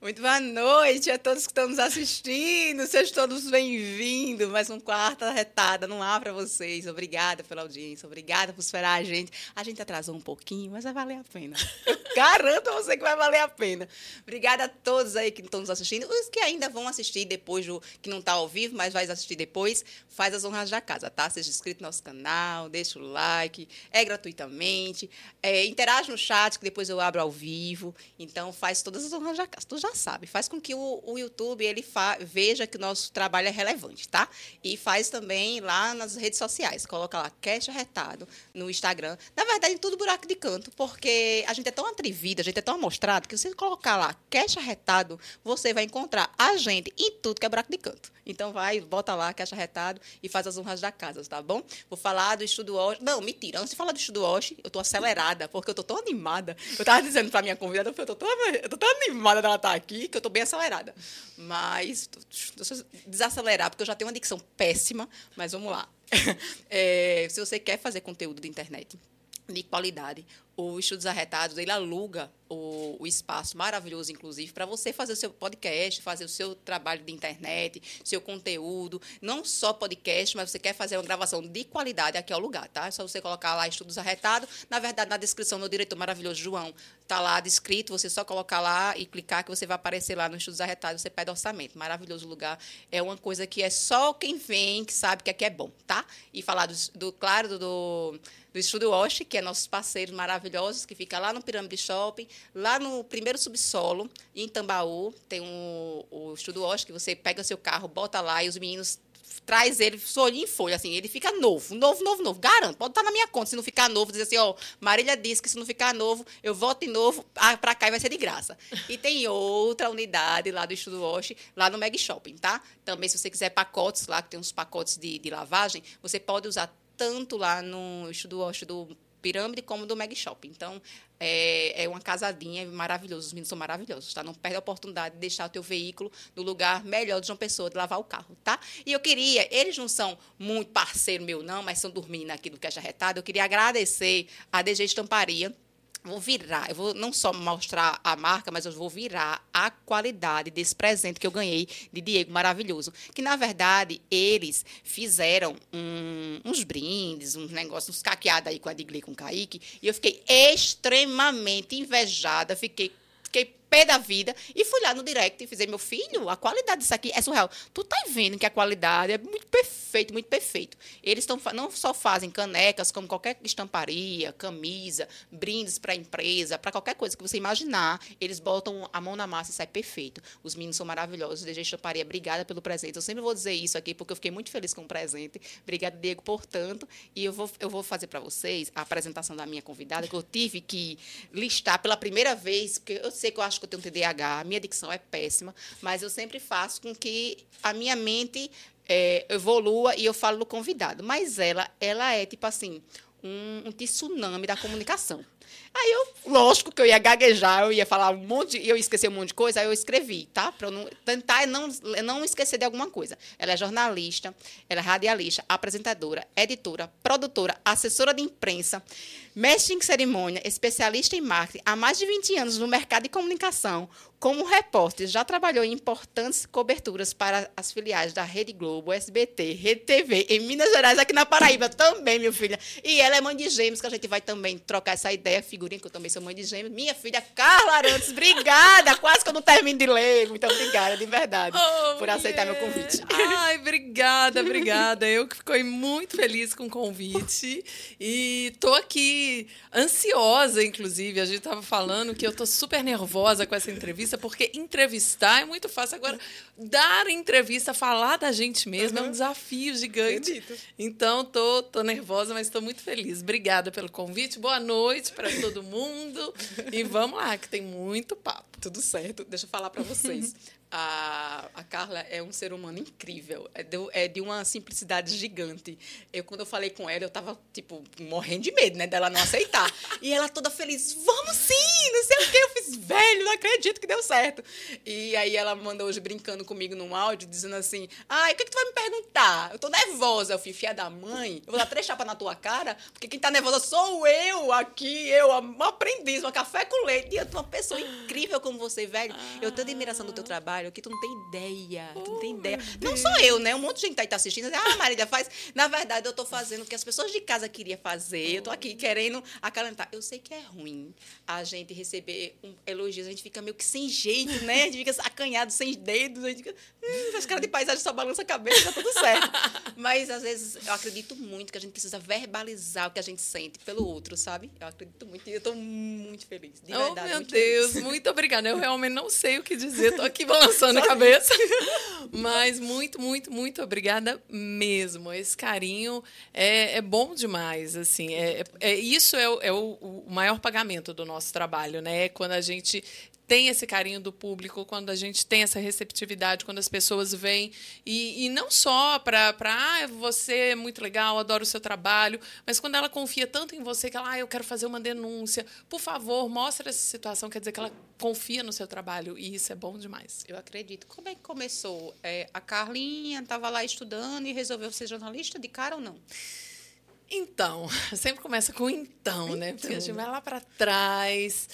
Muito boa noite a todos que estão nos assistindo. Sejam todos bem-vindos. Mais um quarto retada no ar para vocês. Obrigada pela audiência. Obrigada por esperar a gente. A gente atrasou um pouquinho, mas vai valer a pena. Eu garanto a você que vai valer a pena. Obrigada a todos aí que estão nos assistindo. Os que ainda vão assistir depois, do, que não está ao vivo, mas vai assistir depois, faz as honras da casa, tá? Seja inscrito no nosso canal, deixa o like. É gratuitamente. É, interage no chat, que depois eu abro ao vivo. Então, faz todas as honras da casa. Tu já sabe, faz com que o, o YouTube ele veja que o nosso trabalho é relevante, tá? E faz também lá nas redes sociais. Coloca lá Cash Arretado no Instagram. Na verdade, em tudo buraco de canto, porque a gente é tão atrevida, a gente é tão amostrado, que se você colocar lá Cash Arretado, você vai encontrar a gente em tudo que é buraco de canto. Então vai, bota lá, Cash Arretado e faz as honras da casa, tá bom? Vou falar do estudo Osh. Não, mentira, antes de falar do estudo Osh, eu tô acelerada, porque eu tô tão animada. Eu tava dizendo pra minha convidada, eu tô tão, eu tô tão animada dela estar tá aqui, que eu tô bem acelerada. Mas, deixa eu desacelerar, porque eu já tenho uma dicção péssima, mas vamos lá. É, se você quer fazer conteúdo de internet de qualidade, o Estudos Arretados, ele aluga o, o espaço maravilhoso, inclusive, para você fazer o seu podcast, fazer o seu trabalho de internet, seu conteúdo, não só podcast, mas você quer fazer uma gravação de qualidade, aqui é o lugar, tá? É só você colocar lá Estudos Arretados. Na verdade, na descrição, meu diretor maravilhoso, João, tá lá descrito, você só colocar lá e clicar que você vai aparecer lá no Estudos Arretados, você pede orçamento. Maravilhoso lugar. É uma coisa que é só quem vem que sabe que aqui é bom, tá? E falar do, do claro, do, do Estúdio Osh, que é nossos parceiros maravilhosos, que fica lá no Pirâmide Shopping, lá no primeiro subsolo, em Tambaú, tem um, o Estúdio Osh, que você pega seu carro, bota lá e os meninos traz ele folha em folha, assim, ele fica novo, novo, novo, novo. Garanto, pode estar na minha conta. Se não ficar novo, dizer assim, ó, Marília disse que se não ficar novo, eu volto de novo ah, para cá e vai ser de graça. E tem outra unidade lá do Estudo Wash, lá no Meg Shopping, tá? Também, se você quiser pacotes lá, que tem uns pacotes de, de lavagem, você pode usar tanto lá no Estudo Wash do Pirâmide como do Meg Shop. Então, é, é uma casadinha maravilhosa. Os meninos são maravilhosos, tá? Não perde a oportunidade de deixar o teu veículo no lugar melhor de uma pessoa, de lavar o carro, tá? E eu queria, eles não são muito parceiro meu, não, mas são dormindo aqui do Caixa Retada. Eu queria agradecer a DG Estamparia, vou virar, eu vou não só mostrar a marca, mas eu vou virar a qualidade desse presente que eu ganhei de Diego maravilhoso. Que na verdade eles fizeram um, uns brindes, uns negócios, uns caqueados aí com a Digli com o Kaique, e eu fiquei extremamente invejada, fiquei fiquei pé da vida e fui lá no direct e fiz, meu filho, a qualidade disso aqui é surreal. Tu tá vendo que a qualidade é muito perfeito, muito perfeito. Eles tão, não só fazem canecas, como qualquer estamparia, camisa, brindes para empresa, para qualquer coisa que você imaginar, eles botam a mão na massa e sai perfeito. Os meninos são maravilhosos. DG Estamparia, obrigada pelo presente. Eu sempre vou dizer isso aqui porque eu fiquei muito feliz com o presente. Obrigada, Diego, por tanto. E eu vou, eu vou fazer para vocês a apresentação da minha convidada, que eu tive que listar pela primeira vez, porque eu sei que eu acho que eu tenho TDAH, a minha dicção é péssima, mas eu sempre faço com que a minha mente é, evolua e eu falo do convidado. Mas ela, ela é tipo assim, um, um tsunami da comunicação. Aí eu, lógico que eu ia gaguejar, eu ia falar um monte, eu ia esquecer um monte de coisa, aí eu escrevi, tá? Para não tentar não, não esquecer de alguma coisa. Ela é jornalista, ela é radialista, apresentadora, editora, produtora, assessora de imprensa, mestre em cerimônia, especialista em marketing, há mais de 20 anos no mercado de comunicação, como repórter, já trabalhou em importantes coberturas para as filiais da Rede Globo, SBT, Rede TV, em Minas Gerais, aqui na Paraíba também, minha filha. E ela é mãe de gêmeos, que a gente vai também trocar essa ideia, figurinha, que eu também sou mãe de gêmeos. Minha filha Carla Arantes, obrigada! Quase que eu não termino de ler. Muito obrigada, de verdade, oh, por aceitar meu convite. Ai, obrigada, obrigada. Eu que fiquei muito feliz com o convite. E tô aqui ansiosa, inclusive. A gente estava falando que eu tô super nervosa com essa entrevista entrevista, porque entrevistar é muito fácil. Agora, dar entrevista, falar da gente mesmo uhum. é um desafio gigante. Acredito. Então, tô, tô nervosa, mas estou muito feliz. Obrigada pelo convite. Boa noite para todo mundo. e vamos lá, que tem muito papo. Tudo certo. Deixa eu falar para vocês. A, a Carla é um ser humano incrível, é de, é de uma simplicidade gigante. Eu, quando eu falei com ela, eu tava, tipo, morrendo de medo, né, dela não aceitar. e ela toda feliz, vamos sim, não sei o que. Eu fiz, velho, não acredito que deu certo. E aí ela mandou hoje brincando comigo num áudio, dizendo assim, ai, o que, que tu vai me perguntar? Eu tô nervosa. Eu fui filha da mãe, eu vou dar três chapas na tua cara, porque quem tá nervosa sou eu aqui, eu, uma aprendiz, uma café com leite. E eu tô uma pessoa incrível como você, velho. Eu tenho admiração do teu trabalho que tu não tem ideia. Tu não tem ideia. Não sou eu, né? Um monte de gente tá aí tá assistindo. Ah, Marília, faz. Na verdade, eu tô fazendo o que as pessoas de casa queriam fazer. Eu tô aqui querendo acalentar. Eu sei que é ruim a gente receber um elogios. A gente fica meio que sem jeito, né? A gente fica acanhado, sem dedos. A gente fica. Hum, faz cara de paisagem, só balança a cabeça, tá tudo certo. Mas, às vezes, eu acredito muito que a gente precisa verbalizar o que a gente sente pelo outro, sabe? Eu acredito muito e eu tô muito feliz. De oh, verdade. meu muito Deus, feliz. muito obrigada. Eu realmente não sei o que dizer, tô aqui balançando a cabeça. Mas muito, muito, muito obrigada mesmo. Esse carinho é, é bom demais, assim. É, é, é- isso é, o- é o, o maior pagamento do nosso trabalho, né? Quando a gente tem esse carinho do público, quando a gente tem essa receptividade, quando as pessoas vêm e, e não só para ah, você é muito legal, adoro o seu trabalho, mas quando ela confia tanto em você que ela, ah, eu quero fazer uma denúncia, por favor, mostra essa situação, quer dizer que ela confia no seu trabalho e isso é bom demais. Eu acredito. Como é que começou? É, a Carlinha estava lá estudando e resolveu ser jornalista de cara ou não? Então, sempre começa com então, né? Porque a gente vai lá para trás.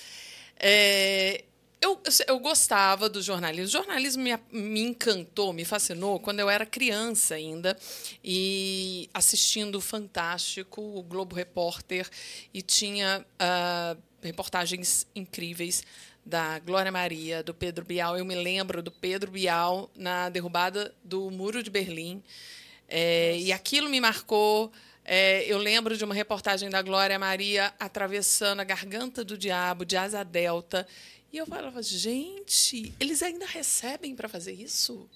É, eu, eu gostava do jornalismo. O jornalismo me, me encantou, me fascinou quando eu era criança ainda e assistindo o Fantástico, o Globo Repórter, e tinha ah, reportagens incríveis da Glória Maria, do Pedro Bial. Eu me lembro do Pedro Bial na derrubada do Muro de Berlim. É, e aquilo me marcou. É, eu lembro de uma reportagem da Glória Maria atravessando a garganta do diabo de asa delta. E eu falava, gente, eles ainda recebem para fazer isso?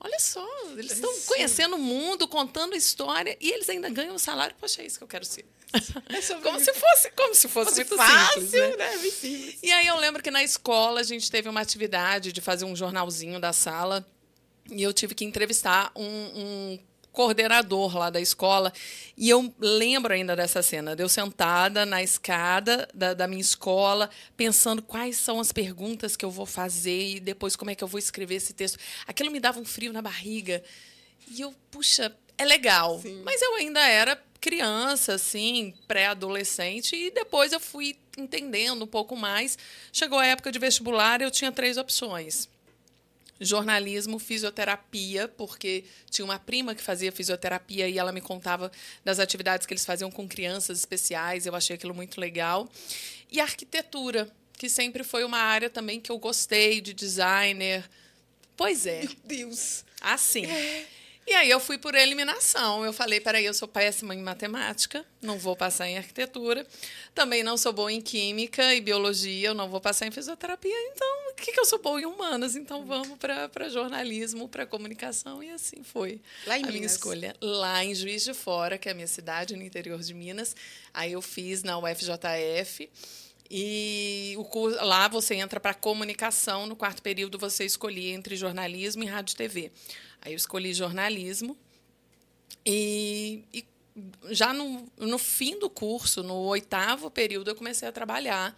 Olha só, eles estão conhecendo o mundo, contando história, e eles ainda ganham um salário. Poxa, é isso que eu quero ser. sobre Como se fosse, como se fosse, Fosse muito fácil, simples, né? né? Bem simples. E aí eu lembro que na escola a gente teve uma atividade de fazer um jornalzinho da sala e eu tive que entrevistar um, um coordenador lá da escola. E eu lembro ainda dessa cena, de eu sentada na escada da, da minha escola, pensando quais são as perguntas que eu vou fazer e depois como é que eu vou escrever esse texto. Aquilo me dava um frio na barriga. E eu, puxa, é legal. Sim. Mas eu ainda era criança, assim, pré-adolescente, e depois eu fui entendendo um pouco mais. Chegou a época de vestibular, eu tinha três opções jornalismo, fisioterapia, porque tinha uma prima que fazia fisioterapia e ela me contava das atividades que eles faziam com crianças especiais, eu achei aquilo muito legal. E arquitetura, que sempre foi uma área também que eu gostei, de designer. Pois é, Meu Deus. assim. E aí eu fui por eliminação. Eu falei, peraí, eu sou péssima em matemática, não vou passar em arquitetura. Também não sou boa em química e biologia, eu não vou passar em fisioterapia. Então, o que, que eu sou boa em humanas? Então vamos para jornalismo, para comunicação. E assim foi Lá em a minha Minas. escolha. Lá em Juiz de Fora, que é a minha cidade, no interior de Minas. Aí eu fiz na UFJF. E o curso, lá você entra para comunicação. No quarto período você escolhia entre jornalismo e rádio e TV. Aí eu escolhi jornalismo. E, e já no, no fim do curso, no oitavo período, eu comecei a trabalhar.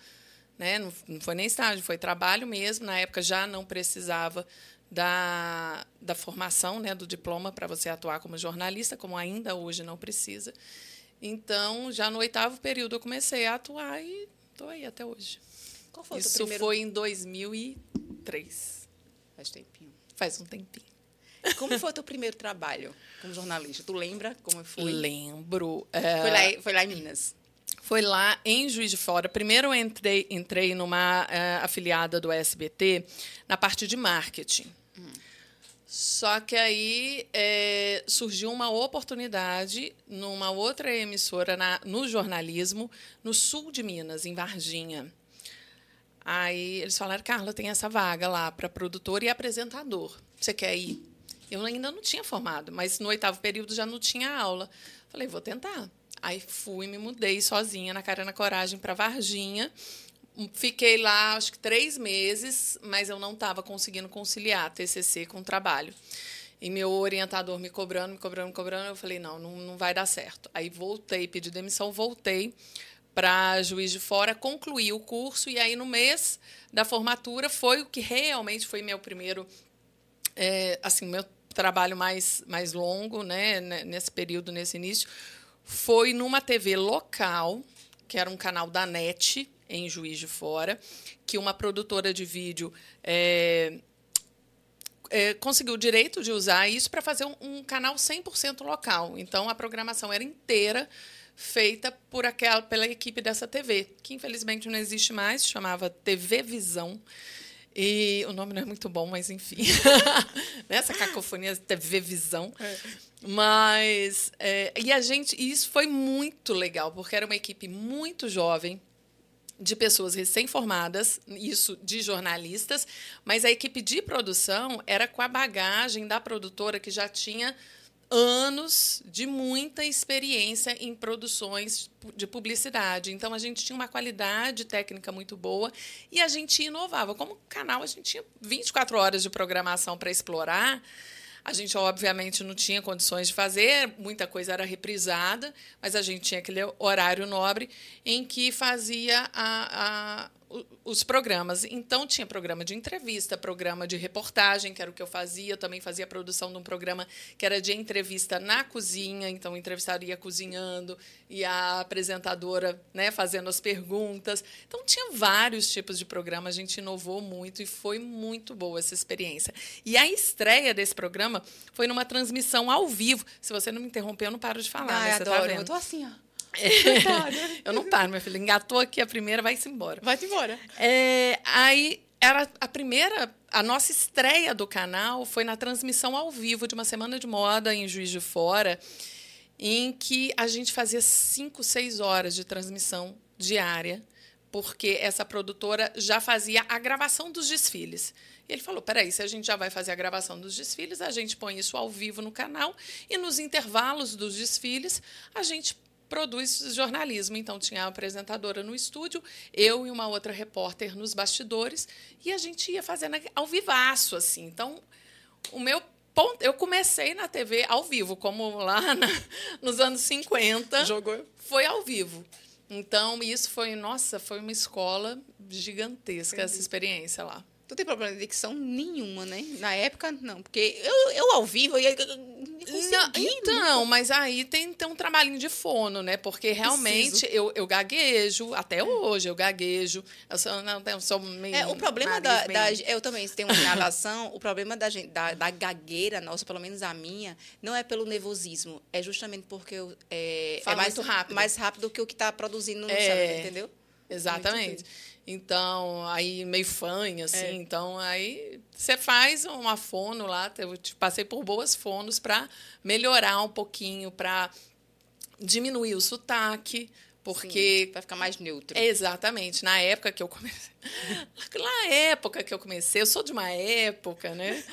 Né? Não, não foi nem estágio, foi trabalho mesmo. Na época já não precisava da, da formação, né, do diploma para você atuar como jornalista, como ainda hoje não precisa. Então, já no oitavo período, eu comecei a atuar e estou aí até hoje. Qual foi o Isso primeiro... foi em 2003. Faz tempinho. Faz um tempinho. Como foi o teu primeiro trabalho como jornalista? Tu lembra como foi? Lembro. é, Foi lá, foi lá em Minas. Foi lá em Juiz de Fora. Primeiro eu entrei, entrei numa eh, afiliada do SBT na parte de marketing. Só que aí eh, surgiu uma oportunidade numa outra emissora na- no jornalismo, no sul de Minas, em Varginha. Aí eles falaram, Carla, tem essa vaga lá para produtor e apresentador. Você quer ir? Eu ainda não tinha formado, mas no oitavo período já não tinha aula. Falei, vou tentar. Aí fui, me mudei sozinha, na cara na coragem, para Varginha. fiquei lá, acho que três meses, mas eu não estava conseguindo conciliar TCC com trabalho. E meu orientador me cobrando, me cobrando, me cobrando, eu falei, não, não, não vai dar certo. Aí voltei, pedi demissão, voltei para Juiz de Fora, concluí o curso, e aí no mês da formatura foi o que realmente foi meu primeiro, é, assim, meu trabalho mais, mais longo, né, nesse período, nesse início, foi numa TV local, que era um canal da NET, em Juiz de Fora, que uma produtora de vídeo é, é, conseguiu o direito de usar isso para fazer um, um canal 100% local. Então, a programação era inteira feita por aquela, pela equipe dessa TV, que infelizmente não existe mais, chamava TV Visão. E o nome não é muito bom, mas enfim. Essa cacofonia TV Visão. É. Mas. É, e a gente. E isso foi muito legal, porque era uma equipe muito jovem, de pessoas recém-formadas, isso de jornalistas, mas a equipe de produção era com a bagagem da produtora que já tinha anos de muita experiência em produções de publicidade. Então a gente tinha uma qualidade técnica muito boa e a gente inovava. Como canal, a gente tinha 24 horas de programação para explorar. A gente, obviamente, não tinha condições de fazer, muita coisa era reprisada, mas a gente tinha aquele horário nobre em que fazia a, a os programas. Então, tinha programa de entrevista, programa de reportagem, que era o que eu fazia. Eu também fazia a produção de um programa que era de entrevista na cozinha. Então, entrevistaria cozinhando e a apresentadora né, fazendo as perguntas. Então, tinha vários tipos de programa. A gente inovou muito e foi muito boa essa experiência. E a estreia desse programa foi numa transmissão ao vivo. Se você não me interromper, eu não paro de falar. Ai, né? Você tá adoro. Tá vendo? Eu tô assim, ó. É. eu não paro, minha filha. Engatou aqui a primeira, vai-se embora. Vai-se embora. É, aí era a primeira, a nossa estreia do canal foi na transmissão ao vivo de uma semana de moda em Juiz de Fora, em que a gente fazia cinco, seis horas de transmissão diária, porque essa produtora já fazia a gravação dos desfiles. E ele falou: peraí, se a gente já vai fazer a gravação dos desfiles, a gente põe isso ao vivo no canal e nos intervalos dos desfiles a gente produz jornalismo. Então, tinha a apresentadora no estúdio, eu e uma outra repórter nos bastidores, e a gente ia fazendo ao vivaço, assim. Então, o meu ponto... Eu comecei na TV ao vivo, como lá na, nos anos 50. Jogou? Foi ao vivo. Então, isso foi, nossa, foi uma escola gigantesca, Entendi. essa experiência lá. Tu tem problema de dicção nenhuma, né? Na época, não. Porque eu, eu ao vivo, eu não, então, mas aí tem, tem um trabalhinho de fono, né? Porque realmente eu, eu gaguejo, até hoje eu gaguejo. Eu sou, não, eu sou meio. É, o problema da, da, Eu também tenho uma inalação. o problema da, da, da gagueira nossa, pelo menos a minha, não é pelo nervosismo. É justamente porque eu, é, é mais rápido. mais rápido que o que está produzindo no é, cérebro, entendeu? Exatamente. Então, aí meio fanha, assim. É. Então, aí você faz uma fono lá. Eu passei por boas fonos para melhorar um pouquinho, para diminuir o sotaque. Porque. Vai ficar mais neutro. Exatamente. Na época que eu comecei. Na época que eu comecei, eu sou de uma época, né?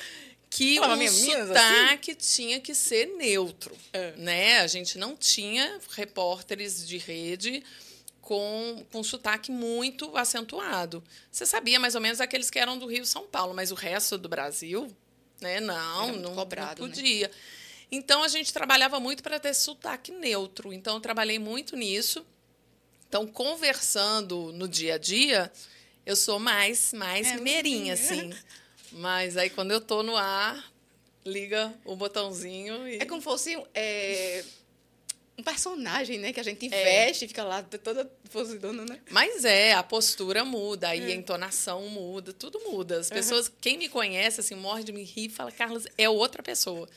Que Fala, o sotaque assim? tinha que ser neutro. É. Né? A gente não tinha repórteres de rede com, com sotaque muito acentuado. Você sabia mais ou menos aqueles que eram do Rio São Paulo, mas o resto do Brasil, né? Não, não, cobrado, não né? podia. Né? Então a gente trabalhava muito para ter sotaque neutro. Então eu trabalhei muito nisso. Então conversando no dia a dia, eu sou mais mais é, mineirinha assim. Mas aí quando eu tô no ar, liga o botãozinho e É como fosse é, um personagem, né? Que a gente é. veste e fica lá toda posidona, né? Mas é, a postura muda, aí é. a entonação muda, tudo muda. As pessoas, uhum. quem me conhece, assim, morre de me rir e fala, Carlos, é outra pessoa.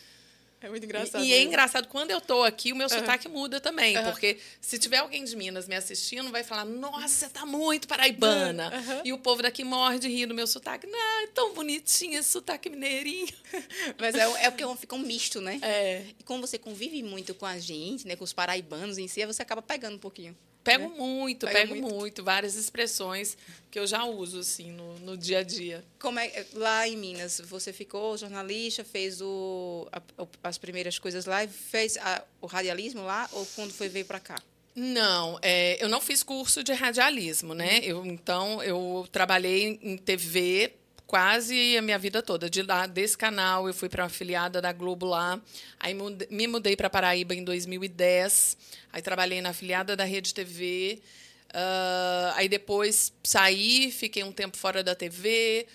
É muito engraçado. E, e é engraçado, quando eu tô aqui, o meu uhum. sotaque muda também. Uhum. Porque se tiver alguém de Minas me assistindo, vai falar, nossa, você tá muito paraibana. Uhum. E o povo daqui morre de rir do meu sotaque. Não, é tão bonitinho esse sotaque mineirinho. Mas é, é porque fica um misto, né? É. E como você convive muito com a gente, né, com os paraibanos em si, você acaba pegando um pouquinho. Pego né? muito, Pega pego muito. muito. Várias expressões que eu já uso, assim, no, no dia a dia. Como é, lá em Minas, você ficou jornalista, fez o, a, as primeiras coisas lá, fez a, o radialismo lá, ou quando foi veio para cá? Não, é, eu não fiz curso de radialismo, né? Uhum. Eu, então, eu trabalhei em TV quase a minha vida toda. De lá, desse canal, eu fui para uma afiliada da Globo lá. Aí me mudei para Paraíba em 2010. Aí trabalhei na afiliada da Rede TV. Uh, ah, aí depois saí, fiquei um tempo fora da TV,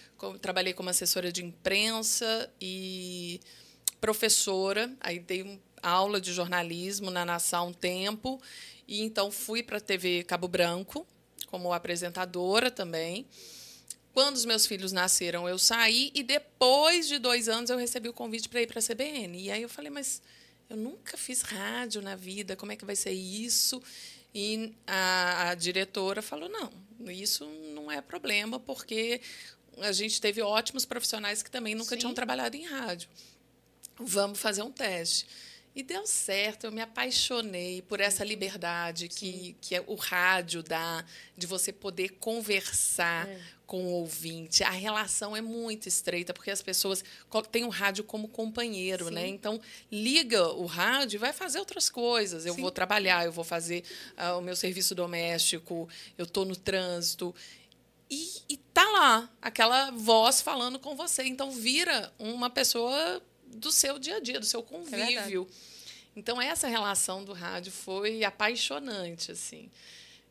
trabalhei como assessora de imprensa e professora. Aí dei aula de jornalismo na Nação um tempo. E então fui para a TV Cabo Branco como apresentadora também. Quando os meus filhos nasceram, eu saí e depois de dois anos eu recebi o convite para ir para a CBN. E aí eu falei, mas eu nunca fiz rádio na vida, como é que vai ser isso? E a, a diretora falou, não, isso não é problema, porque a gente teve ótimos profissionais que também nunca Sim. tinham trabalhado em rádio. Vamos fazer um teste. E deu certo, eu me apaixonei por essa liberdade que, que é o rádio dá, de você poder conversar é. com o ouvinte. A relação é muito estreita, porque as pessoas têm o rádio como companheiro, né? Sim. né? Então, liga o rádio e vai fazer outras coisas. Eu Sim. vou trabalhar, eu vou fazer uh, o meu serviço doméstico, eu estou no trânsito. E, e tá lá, aquela voz falando com você. Então, vira uma pessoa do seu dia a dia, do seu convívio. É então essa relação do rádio foi apaixonante assim.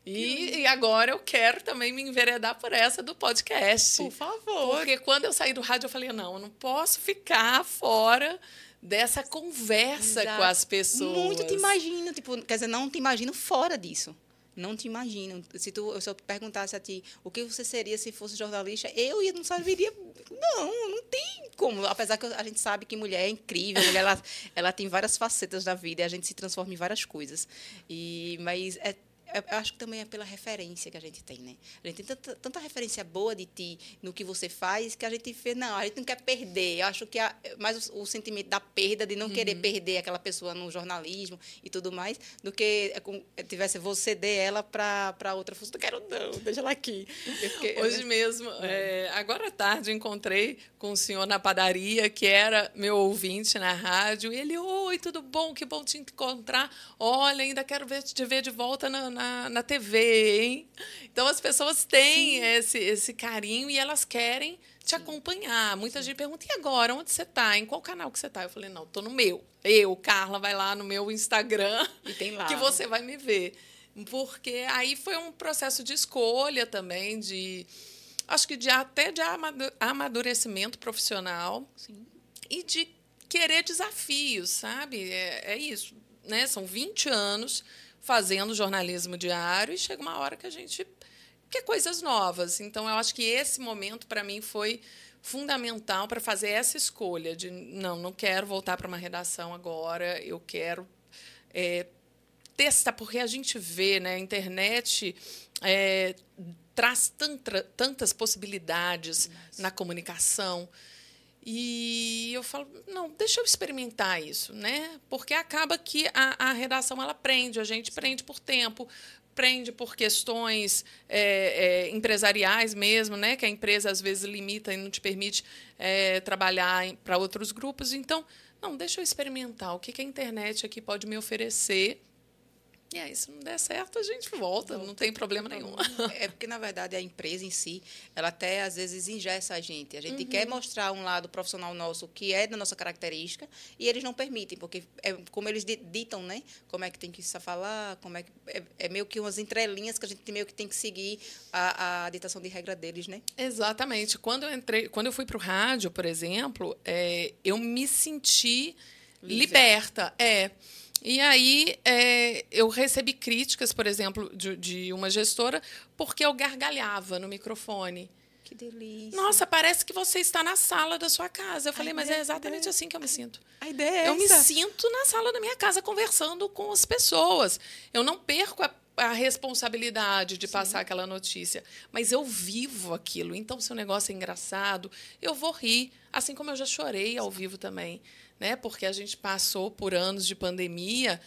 E, e, agora eu quero também me enveredar por essa do podcast. Por favor. Porque quando eu saí do rádio, eu falei: não, eu não posso ficar fora dessa conversa Exato. com as pessoas. Muito te imagino, tipo, quer dizer, não te imagino fora disso. Não te imagino. Se, tu, se eu perguntasse a ti o que você seria se fosse jornalista, eu não saberia. Não, não tem como. Apesar que a gente sabe que mulher é incrível, mulher ela, ela tem várias facetas da vida e a gente se transforma em várias coisas. E, mas é eu acho que também é pela referência que a gente tem, né? A gente tem tanta, tanta referência boa de ti no que você faz que a gente vê, não, a gente não quer perder. Eu acho que é mais o, o, sentimento da perda, de não uhum. querer perder aquela pessoa no jornalismo e tudo mais, do que é, tivesse você ceder ela para outra função. Não quero, não, deixa ela aqui. Fiquei, Hoje eu... mesmo, é, agora à tarde, encontrei com um senhor na padaria que era meu ouvinte na rádio. E ele, oi, tudo bom? Que bom te encontrar. Olha, ainda quero ver, te ver de volta na, na, na TV, hein? Então as pessoas têm esse, esse carinho e elas querem te Sim. acompanhar. Muita Sim. gente pergunta: e agora? Onde você está? Em qual canal que você está? Eu falei: não, estou no meu. Eu, Carla, vai lá no meu Instagram e tem lá. que você vai me ver. Porque aí foi um processo de escolha também, de acho que de até de amadurecimento profissional Sim. e de querer desafios, sabe? É, é isso. Né? São 20 anos fazendo jornalismo diário e chega uma hora que a gente quer coisas novas. Então, eu acho que esse momento, para mim, foi fundamental para fazer essa escolha de não, não quero voltar para uma redação agora, eu quero é, testar, porque a gente vê, né, a internet é, traz tanta, tantas possibilidades Nossa. na comunicação. E eu falo, não, deixa eu experimentar isso, né? Porque acaba que a, a redação ela prende, a gente prende por tempo, prende por questões é, é, empresariais mesmo, né? Que a empresa às vezes limita e não te permite é, trabalhar para outros grupos. Então, não, deixa eu experimentar o que, que a internet aqui pode me oferecer e aí, se não der certo, a gente volta, não tem problema nenhum. É porque, na verdade, a empresa em si, ela até às vezes ingessa a gente. A gente uhum. quer mostrar um lado profissional nosso que é da nossa característica e eles não permitem, porque é como eles ditam, né? Como é que tem que se falar, como é que. É, é meio que umas entrelinhas que a gente meio que tem que seguir a, a ditação de regra deles, né? Exatamente. Quando eu entrei, quando eu fui para o rádio, por exemplo, é, eu me senti Livre. liberta. É. E aí é, eu recebi críticas, por exemplo, de, de uma gestora, porque eu gargalhava no microfone. Que delícia. Nossa, parece que você está na sala da sua casa. Eu falei, mas é exatamente assim que eu me sinto. A ideia é Eu essa. me sinto na sala da minha casa conversando com as pessoas. Eu não perco a, a responsabilidade de Sim. passar aquela notícia, mas eu vivo aquilo. Então, se o negócio é engraçado, eu vou rir, assim como eu já chorei ao vivo também né? Porque a gente passou por anos de pandemia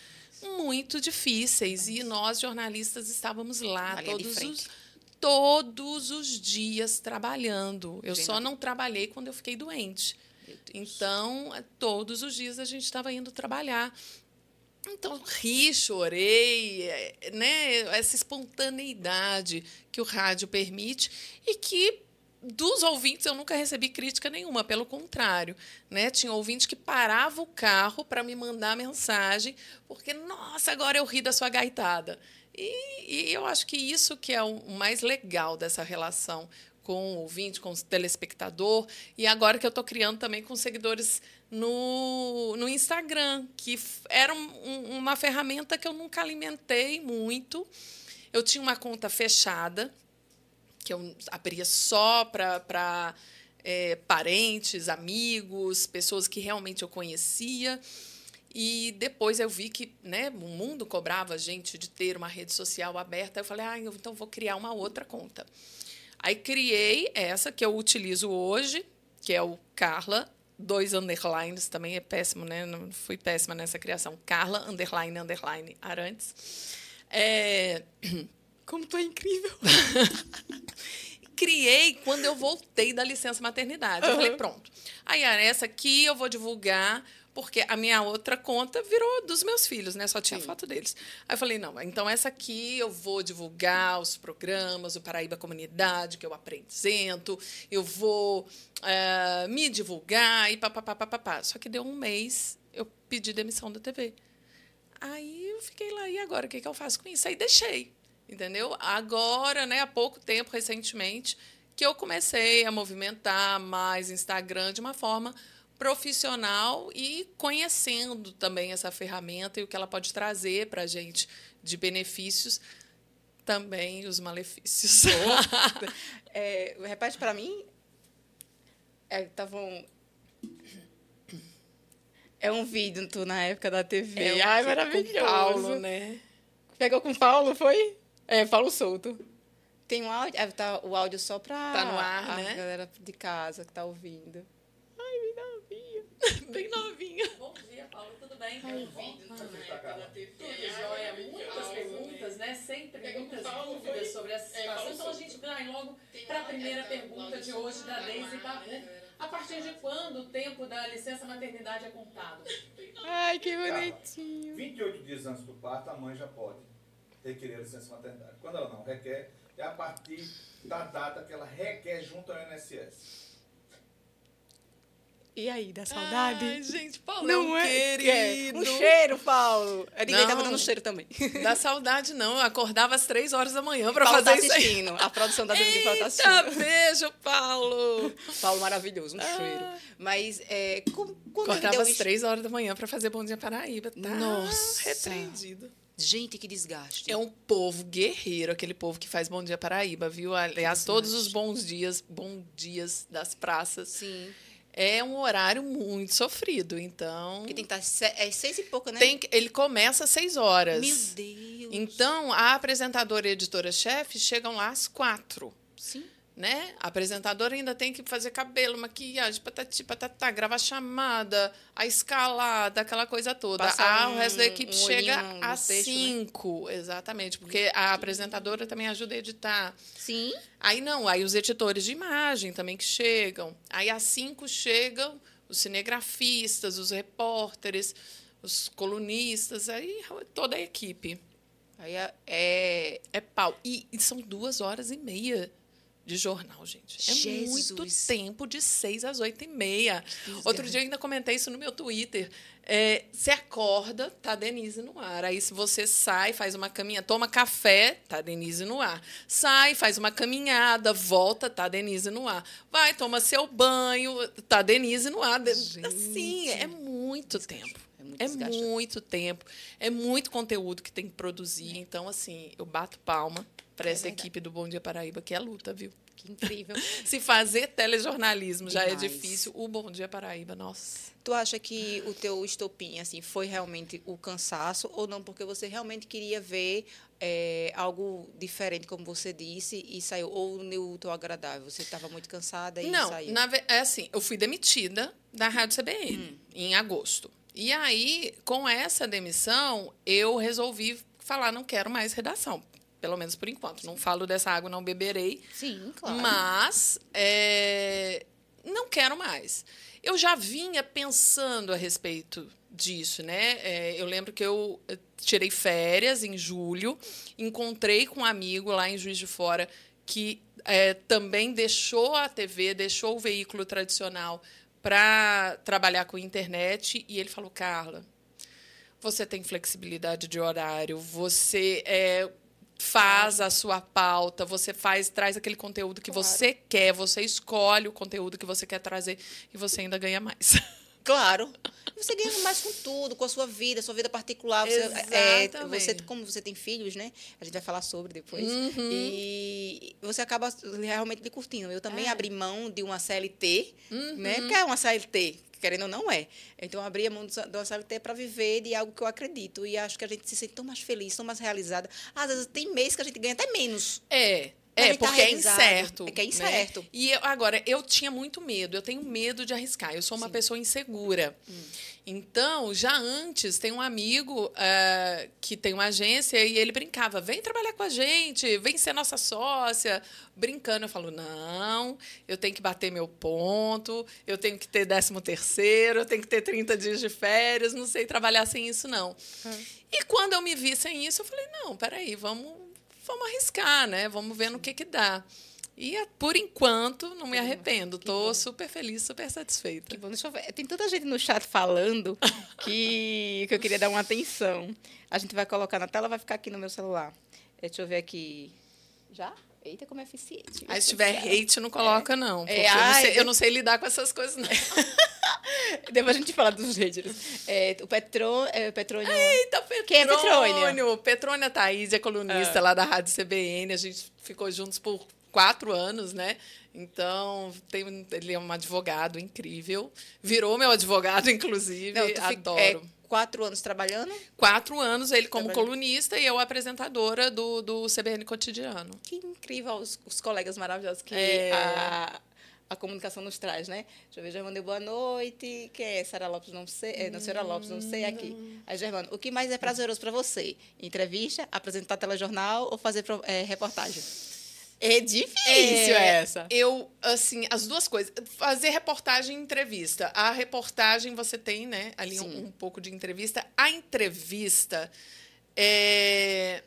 muito difíceis e nós jornalistas estávamos lá todos os todos os dias trabalhando. Eu só não trabalhei quando eu fiquei doente. Então, todos os dias a gente estava indo trabalhar. Então, ri, chorei, é, né? Essa espontaneidade que o rádio permite e que dos ouvintes eu nunca recebi crítica nenhuma, pelo contrário, né? Tinha ouvinte que parava o carro para me mandar mensagem, porque nossa, agora eu ri da sua gaitada. E, e eu acho que isso que é o mais legal dessa relação com o ouvinte, com o telespectador, e agora que eu estou criando também com seguidores no, no Instagram, que era um, uma ferramenta que eu nunca alimentei muito. Eu tinha uma conta fechada, que eu abria só para é, parentes, amigos, pessoas que realmente eu conhecia. E depois eu vi que né, o mundo cobrava a gente de ter uma rede social aberta. Eu falei, ah, então vou criar uma outra conta. Aí criei essa que eu utilizo hoje, que é o Carla, dois underlines, também é péssimo, né? Não fui péssima nessa criação. Carla, underline, underline, Arantes. É... Como tu é incrível! Criei quando eu voltei da licença maternidade. Uhum. Eu falei, pronto. Aí, essa aqui eu vou divulgar porque a minha outra conta virou dos meus filhos, né? Só tinha Sim. foto deles. Aí eu falei, não, então essa aqui eu vou divulgar os programas, o Paraíba Comunidade, que eu apresento, eu vou uh, me divulgar e papapá. Só que deu um mês, eu pedi demissão da TV. Aí eu fiquei lá, e agora? O que, que eu faço com isso? Aí deixei, entendeu? Agora, né, há pouco tempo, recentemente, que eu comecei a movimentar mais Instagram de uma forma profissional e conhecendo também essa ferramenta e o que ela pode trazer para a gente de benefícios, também os malefícios. é, repete para mim. Estavam. É, é um vídeo tu na época da TV. É, Ai, maravilhoso. Com Paulo, né? Pegou com Paulo, foi? É, Paulo Souto. Tem um áudio, é, tá, o áudio só para tá no ar, a né? galera de casa que tá ouvindo. bem novinha. Bom dia, Paulo, tudo bem? Ai, vídeo também pela TV. Tudo jóia, muitas perguntas, né? Sempre muitas dúvidas sobre essa é, situação. Então a gente vai logo para a primeira pergunta de hoje da Deise Babu. A partir de quando o tempo da licença maternidade é contado? Ai, que bonitinho. 28 dias antes do parto, a mãe já pode requerer a licença maternidade. Quando ela não requer, é a partir da data que ela requer junto ao INSS. E aí, dá saudade? Ai, gente, Paulo não é um é, querido. É. Um cheiro, Paulo. A ninguém tá dando cheiro também. Dá saudade, não. Eu acordava às três horas da manhã para fazer tá assistindo. Isso a produção da Dani Paulo tá assistindo. beijo, Paulo. Paulo maravilhoso, um ah. cheiro. Mas, é, quando Acordava às três horas da manhã para fazer Bom Dia Paraíba. Tá Nossa. repreendido. Gente, que desgaste. É um povo guerreiro, aquele povo que faz Bom Dia Paraíba, viu? Aliás, todos os bons dias, bons dias das praças. Sim é um horário muito sofrido, então... Que tem que estar tá é seis e pouco, né? Tem, ele começa às seis horas. Meu Deus! Então, a apresentadora e a editora-chefe chegam lá às quatro. Sim né? A apresentadora ainda tem que fazer cabelo, maquiagem, patati, patatá, gravar chamada, a escalada, aquela coisa toda. ah, um, o resto da equipe um chega às né? cinco, né? exatamente, porque a apresentadora também ajuda a editar. Sim. Aí não, aí os editores de imagem também que chegam. Aí às cinco chegam os cinegrafistas, os repórteres, os colunistas, aí toda a equipe. Aí é, é, é pau. E, e são duas horas e meia de jornal, gente. É Jesus. muito tempo, de seis às oito e meia. Outro dia eu ainda comentei isso no meu Twitter. É, você acorda, tá Denise no ar. Aí, se você sai, faz uma caminhada, toma café, tá Denise no ar. Sai, faz uma caminhada, volta, tá Denise no ar. Vai, toma seu banho, tá Denise no ar. Gente. Assim, é muito tempo. É muito, é muito tempo. É muito conteúdo que tem que produzir. Então, assim, eu bato palma para é essa verdade. equipe do Bom Dia Paraíba, que é luta, viu? Que incrível. Se fazer telejornalismo já é difícil, o Bom Dia Paraíba, nossa. Tu acha que o teu estopim assim foi realmente o cansaço ou não? Porque você realmente queria ver é, algo diferente, como você disse, e saiu ou teu agradável? Você estava muito cansada e não, saiu? Não, é assim, eu fui demitida da Rádio CBN hum. em agosto. E aí, com essa demissão, eu resolvi falar, não quero mais redação pelo menos por enquanto. Não falo dessa água, não beberei. Sim, claro. Mas é, não quero mais. Eu já vinha pensando a respeito disso, né? É, eu lembro que eu tirei férias em julho, encontrei com um amigo lá em Juiz de Fora que é, também deixou a TV, deixou o veículo tradicional para trabalhar com internet e ele falou, Carla, você tem flexibilidade de horário, você é, faz a sua pauta, você faz, traz aquele conteúdo que claro. você quer, você escolhe o conteúdo que você quer trazer e você ainda ganha mais. Claro. Você ganha mais com tudo, com a sua vida, sua vida particular. Você, é, você, como você tem filhos, né? A gente vai falar sobre depois. Uhum. E você acaba realmente curtindo. Eu também é. abri mão de uma CLT, uhum. né? Que é uma CLT, querendo ou não é. Então, eu abri a mão do CLT para viver de algo que eu acredito. E acho que a gente se sente tão mais feliz, tão mais realizada. Às vezes, tem mês que a gente ganha até menos. É. É, tá porque é incerto. É que é né? incerto. Né? E eu, agora, eu tinha muito medo, eu tenho medo de arriscar. Eu sou uma Sim. pessoa insegura. Hum. Então, já antes, tem um amigo uh, que tem uma agência e ele brincava: vem trabalhar com a gente, vem ser nossa sócia. Brincando, eu falo: não, eu tenho que bater meu ponto, eu tenho que ter 13 terceiro, eu tenho que ter 30 dias de férias, não sei trabalhar sem isso, não. Hum. E quando eu me vi sem isso, eu falei: não, peraí, vamos, vamos arriscar, né? Vamos ver no que, que dá. E, por enquanto, não me arrependo. Estou super feliz, super satisfeita. Que bom. Deixa eu ver. Tem tanta gente no chat falando que, que eu queria dar uma atenção. A gente vai colocar na tela, vai ficar aqui no meu celular. Deixa eu ver aqui. Já? Eita, como é eficiente. Aí, se tiver hate, não coloca, é. não. É, eu, não sei, eu, não sei, lidar com essas coisas, não. Depois a gente fala dos haters. É, o Petro, é, Petrônio... Eita, Petrônio! Quem é Petrônio? Petrônia Thaís, é colunista ah. lá da Rádio CBN. A gente ficou juntos por quatro anos, né? Então, tem, ele é um advogado incrível. Virou meu advogado, inclusive. Não, Adoro. É, quatro anos trabalhando? Quatro anos, ele como colunista e eu apresentadora do, do CBN Cotidiano. Que incrível os, os colegas maravilhosos que é... a, a comunicação nos traz, né? Deixa eu ver, Germano, boa noite. Quem é? Sara Lopes, não sei. É, não, Sara Lopes, não sei aqui. Aí, Germano, o que mais é prazeroso para você? Entrevista, apresentar telejornal ou fazer é, reportagem? É difícil é, essa. Eu, assim, as duas coisas. Fazer reportagem e entrevista. A reportagem você tem, né, ali um, um, pouco de entrevista. A entrevista é.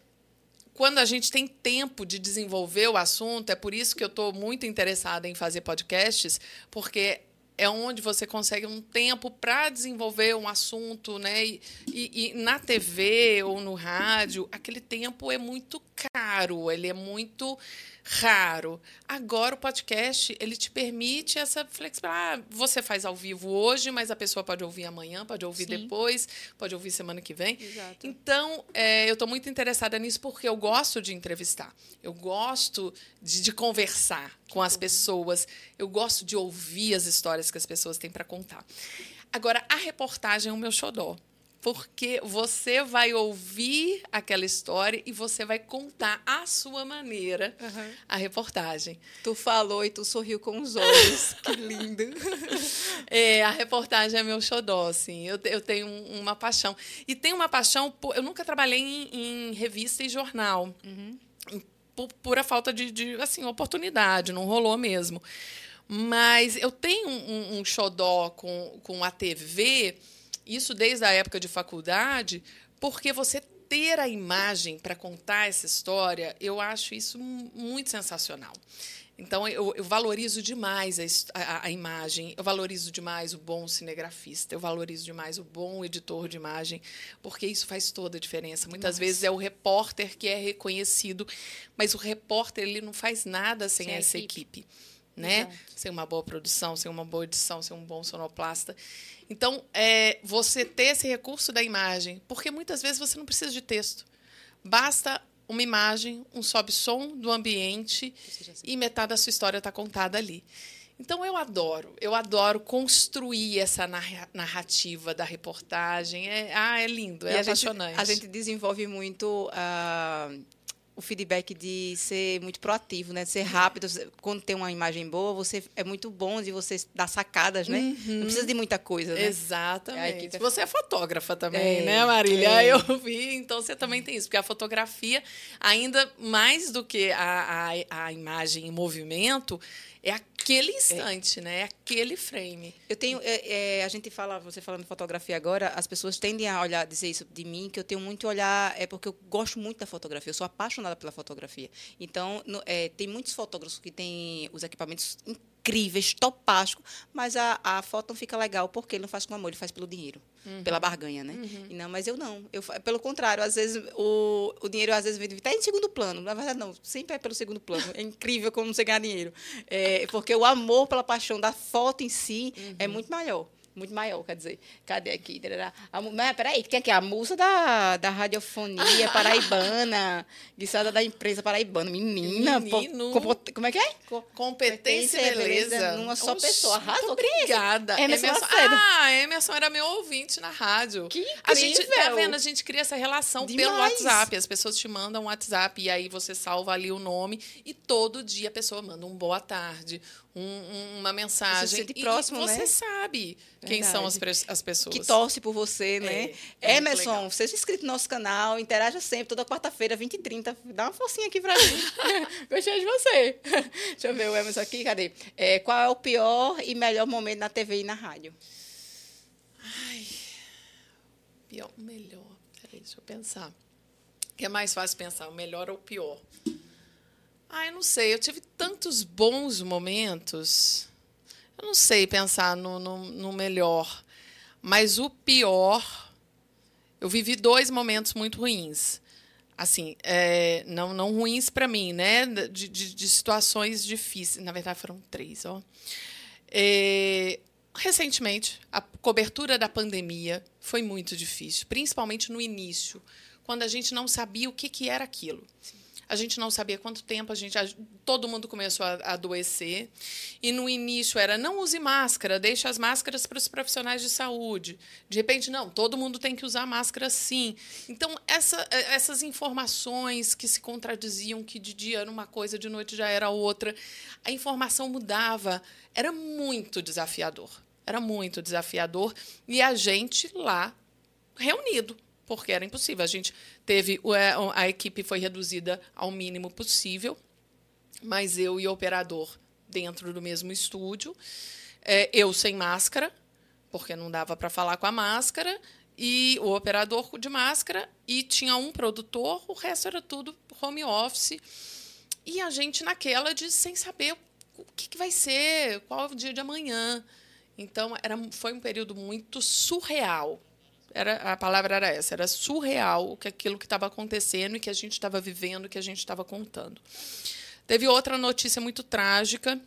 Quando a gente tem tempo de desenvolver o assunto, é por isso que eu estou muito interessada em fazer podcasts, porque é onde você consegue um tempo para desenvolver um assunto, né? E, e, e, na TV ou no rádio, aquele tempo é muito caro, ele é muito raro. Agora o podcast, ele te permite essa flexibilidade. Ah, você faz ao vivo hoje, mas a pessoa pode ouvir amanhã, pode ouvir Sim. depois, pode ouvir semana que vem. Exato. Então, é, eu estou muito interessada nisso porque eu gosto de entrevistar. Eu gosto de, de conversar com as pessoas. Eu gosto de ouvir as histórias que as pessoas têm para contar. Agora, a reportagem é o meu xodó porque você vai ouvir aquela história e você vai contar à sua maneira uhum. a reportagem. Tu falou e tu sorriu com os olhos. que lindo. É, a reportagem é meu xodó, assim. Eu, eu tenho uma paixão. E tenho uma paixão... Por, eu nunca trabalhei em, em revista e jornal. Uhum. Por pura falta de, de assim, oportunidade. Não rolou mesmo. Mas eu tenho um, um xodó com, com a TV isso desde a época de faculdade, porque você ter a imagem para contar essa história, eu acho isso muito sensacional. Então, eu, eu valorizo demais a, a, a, imagem, eu valorizo demais o bom cinegrafista, eu valorizo demais o bom editor de imagem, porque isso faz toda a diferença. Muitas Nossa. vezes é o repórter que é reconhecido, mas o repórter ele não faz nada sem, sem essa equipe. equipe né? Sem uma boa produção, sem uma boa edição, sem um bom sonoplasta. Então, é, você ter esse recurso da imagem, porque muitas vezes você não precisa de texto. Basta uma imagem, um sobe-som do ambiente e metade da sua história está contada ali. Então eu adoro, eu adoro construir essa narrativa da reportagem. É, ah, é lindo, é e apaixonante. A gente, a gente desenvolve muito uh, o feedback de ser muito proativo, né? De ser rápido. Quando tem uma imagem boa, você é muito bom de você dar sacadas, né? Uhum. Não precisa de muita coisa, né? Exatamente. Você é fotógrafa também, é, né, Marília? É. Eu vi, então você também tem isso, porque a fotografia, ainda mais do que a, a, a imagem em movimento, É aquele instante, é. né? É aquele frame. Eu tenho. É, é, a gente fala, você falando de fotografia agora, as pessoas tendem a olhar, dizer isso de mim, que eu tenho muito olhar. É porque eu gosto muito da fotografia, eu sou apaixonada pela fotografia. Então, no, é, tem muitos fotógrafos que têm os equipamentos incríveis, topásticos, mas a, a foto não fica legal porque ele não faz com amor, ele faz pelo dinheiro, uhum. pela barganha, né? Uhum. não, mas eu não. Eu, pelo contrário, às vezes o, o dinheiro às vezes vem tá em segundo plano. Na verdade, não, sempre é pelo segundo plano. É incrível como você ganha dinheiro. É, porque o amor pela paixão da foto em si uhum. é muito maior muito maior, quer dizer, cadê aqui? A, mas peraí, tem aqui a musa da, da radiofonia paraibana, guiçada da empresa paraibana. Menina, Menino. Pô, como é que é? Competência e beleza. beleza numa só Oxi, pessoa. Arrasou. Obrigada. Emerson, Emerson ah, Emerson era meu ouvinte na rádio. Que incrível. A gente, tá vendo? A gente cria essa relação Demais. pelo WhatsApp. As pessoas te mandam um WhatsApp e aí você salva ali o nome e todo dia a pessoa manda um boa tarde, um, uma mensagem. Você se próximo, e você né? sabe quem são as, as pessoas. Que torce por você, né? É, é Emerson, seja inscrito no nosso canal, interaja sempre, toda quarta-feira, 20 e 30. Dá uma forcinha aqui pra mim. Gostei de você. Deixa eu ver o Emerson aqui, cadê? É, qual é o pior e melhor momento na TV e na rádio? Ai, pior, melhor. Peraí, deixa eu pensar. que é mais fácil pensar, o melhor ou o pior? Ah, eu não sei. Eu tive tantos bons momentos. Eu não sei pensar no, no, no melhor. Mas o pior. Eu vivi dois momentos muito ruins. Assim, é, não, não ruins para mim, né? De, de, de, situações difíceis. Na verdade, foram três. Ó. É, recentemente, a cobertura da pandemia foi muito difícil, principalmente no início, quando a gente não sabia o que, que era aquilo. Sim a gente não sabia quanto tempo a gente. A, todo mundo começou a, a adoecer. E no início era não use máscara, deixe as máscaras para os profissionais de saúde. De repente, não, todo mundo tem que usar máscara sim. Então, essa, essas informações que se contradiziam, que de dia era uma coisa, de noite já era outra, a informação mudava. Era muito desafiador. Era muito desafiador. E a gente lá reunido porque era impossível. A gente teve é, a equipe foi reduzida ao mínimo possível, mas eu e o operador dentro do mesmo estúdio, é, eu sem máscara, porque não dava para falar com a máscara, e o operador de máscara e tinha um produtor, o resto era tudo home office. E a gente naquela de sem saber o que, que vai ser, qual é o dia de amanhã. Então era, foi um período muito surreal era, a palavra era essa, era surreal que aquilo que estava acontecendo e que a gente estava vivendo, que a gente estava contando. Teve outra notícia muito trágica,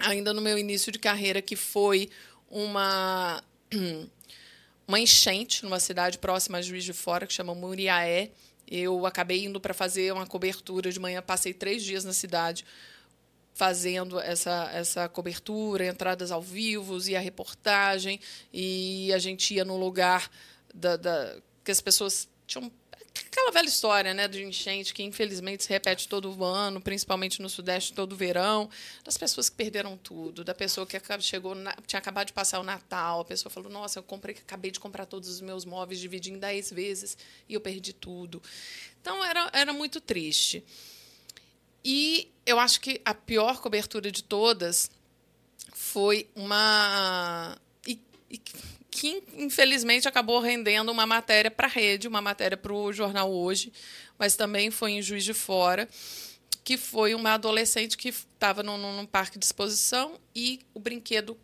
ainda no meu início de carreira, que foi uma, uma enchente numa cidade próxima a Juiz de Fora, que chama Muriaé. Eu acabei indo para fazer uma cobertura de manhã, passei três dias na cidade fazendo essa, essa cobertura, entradas ao vivo e a reportagem, e a gente ia no lugar da, da, que as pessoas tinham aquela velha história né, de enchente que infelizmente se repete todo ano, principalmente no Sudeste todo verão, das pessoas que perderam tudo, da pessoa que chegou na, tinha acabado de passar o Natal, a pessoa falou: Nossa, eu comprei, acabei de comprar todos os meus móveis, dividi em 10 vezes e eu perdi tudo. Então era, era muito triste. E eu acho que a pior cobertura de todas foi uma. E, e que infelizmente acabou rendendo uma matéria para a rede, uma matéria para o jornal hoje, mas também foi em Juiz de Fora, que foi uma adolescente que estava num, num, parque de exposição e o brinquedo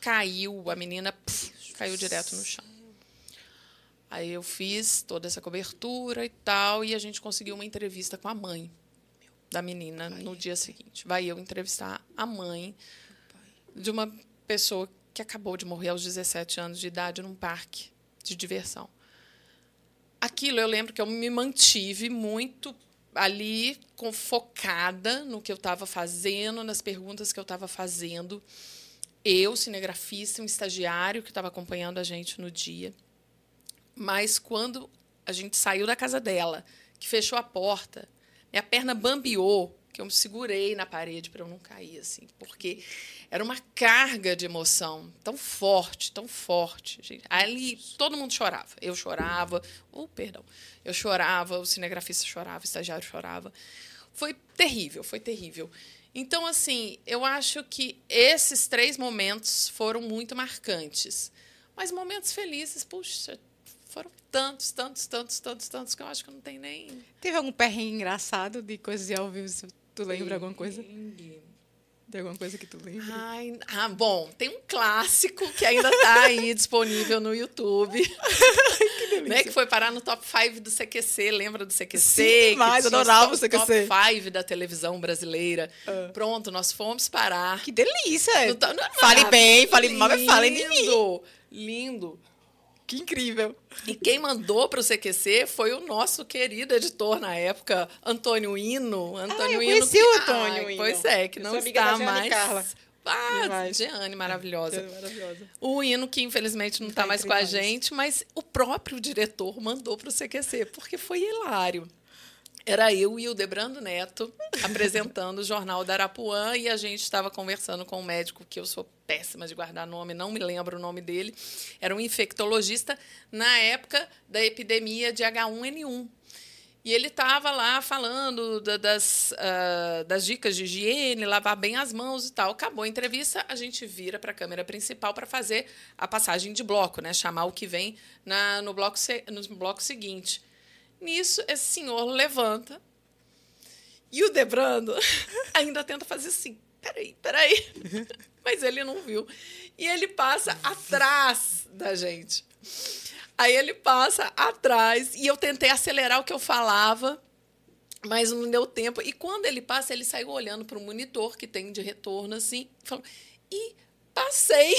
caiu, a menina pff, caiu direto no chão. Aí eu fiz toda essa cobertura e tal, e a gente conseguiu uma entrevista com a mãe da menina no dia seguinte. Vai eu entrevistar a mãe de uma pessoa que acabou de morrer aos 17 anos de idade num parque de diversão. Aquilo eu lembro que eu me mantive muito ali focada no que eu estava fazendo, nas perguntas que eu estava fazendo. Eu, cinegrafista, um estagiário que estava acompanhando a gente no dia. Mas quando a gente saiu da casa dela, que fechou a porta, minha perna bambeou, que eu me segurei na parede para eu não cair, assim, porque era uma carga de emoção tão forte, tão forte. Gente. Ali todo mundo chorava. Eu chorava, oh, perdão, eu chorava, o cinegrafista chorava, o estagiário chorava. Foi terrível, foi terrível. Então, assim, eu acho que esses três momentos foram muito marcantes. Mas momentos felizes, puxa, foram tantos, tantos, tantos, tantos, tantos, que eu acho que não tenho nem. Teve algum perrengue engraçado de coisas de ao vivo? Tu lembra alguma coisa? Tem alguma coisa que tu lembra? Ai, ah, bom, tem um clássico que ainda está aí disponível no YouTube. que delícia. Né, que foi parar no top 5 do CQC, lembra do CQC? Sim, mais, adorava o CQC. Top 5 da televisão brasileira. Ah. Pronto, nós fomos parar. Que delícia! No, no, fale bem, fale mal, mas falem de mim. Lindo, lindo. Que incrível. E quem mandou para o CQC foi o nosso querido editor na época, Antônio Hino. Antônio ah, eu Hino. Conheci que, o Antônio ai, Hino. Pois é, que não está mais. Carla. Ah, Jeane, maravilhosa. maravilhosa. O Hino, que infelizmente não está mais com a gente, mas o próprio diretor mandou para o CQC, porque foi hilário. Era eu e o Debrando Neto apresentando o Jornal da Arapuã e a gente estava conversando com um médico que eu sou péssima de guardar nome, não me lembro o nome dele. Era um infectologista na época da epidemia de H1N1. E ele estava lá falando da, das, uh, das dicas de higiene, lavar bem as mãos e tal. Acabou a entrevista, a gente vira para a câmera principal para fazer a passagem de bloco, né? chamar o que vem na, no, bloco, no bloco seguinte. Nisso, esse senhor levanta e o Debrando ainda tenta fazer assim: peraí, peraí. Mas ele não viu. E ele passa atrás da gente. Aí ele passa atrás e eu tentei acelerar o que eu falava, mas não deu tempo. E quando ele passa, ele saiu olhando para o monitor que tem de retorno assim, e falou: e passei.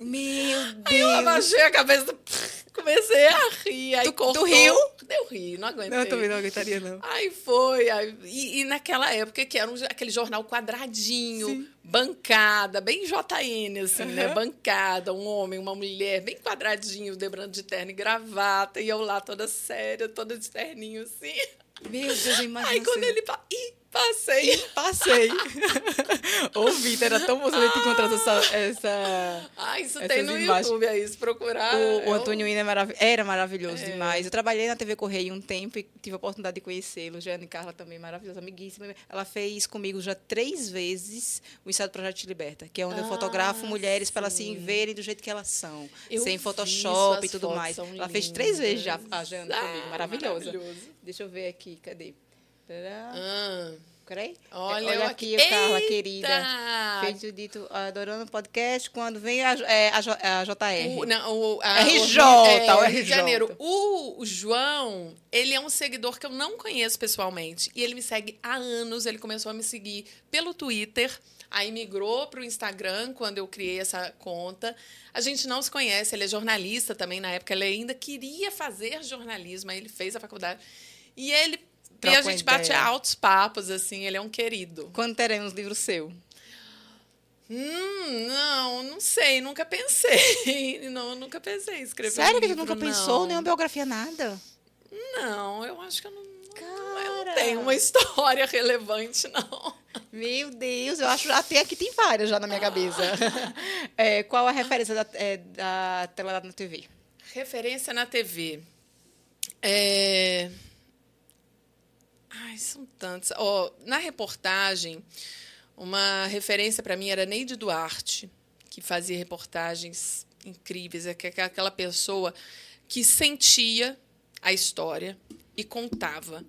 Meu Deus! Aí eu abaixei a cabeça, comecei a rir. Aí tu, cortou. tu riu? Eu ri, não aguentei. Não, eu também não aguentaria, não. Aí foi. Aí, e, e, naquela época, que era um, aquele jornal quadradinho, Sim. bancada, bem JN, assim, uhum. né? Bancada, um homem, uma mulher, bem quadradinho, debrando de terno e gravata, e eu lá toda séria, toda de terninho, assim. Meu Deus, eu imagino. Aí quando ele... Ih, Passei. Passei. Ô, Vitor, era tão bom você ter encontrado essa. essa ah, isso tem no imagens. YouTube aí, se procurar. O, o é Antônio Ina é marav era maravilhoso é. demais. Eu trabalhei na TV Correio um tempo e tive a oportunidade de conhecê-lo. Jane Carla também, maravilhosa, amiguíssima. Ela fez comigo já três vezes o Estado Projeto Te Liberta, que é onde ah, eu fotografo mulheres para elas se verem do jeito que elas são. Eu sem Photoshop e tudo mais. Ela lindas. fez três vezes já a Jane ah, comigo. Maravilhosa. Deixa eu ver aqui, cadê? Ah. Peraí. Olha, Olha aqui, Eita! Carla, querida. Feito dito, adorando o podcast, quando vem a, é, a, a JR. O, não, o, a, RJ, o, é, o RJ. Rio de Janeiro. O, o João, ele é um seguidor que eu não conheço pessoalmente. E ele me segue há anos. Ele começou a me seguir pelo Twitter. Aí migrou para o Instagram quando eu criei essa conta. A gente não se conhece, ele é jornalista também na época. Ele ainda queria fazer jornalismo, aí ele fez a faculdade. E ele e a gente ideia. bate altos papos, assim, ele é um querido. Quando teremos livro seu? Hum, não, não sei, nunca pensei. Não, nunca pensei em escrever Sério um que você nunca pensou? Nenhuma biografia, nada? Não, eu acho que eu não, Cara. eu não tenho uma história relevante, não. Meu Deus, eu acho até aqui tem várias já na minha cabeça. É, qual a referência da, é, da tela na TV? Referência na TV. É... Ai, são tantos. Oh, na reportagem, uma referência para mim era Neide Duarte, que fazia reportagens incríveis. É aquela pessoa que sentia a história e contava.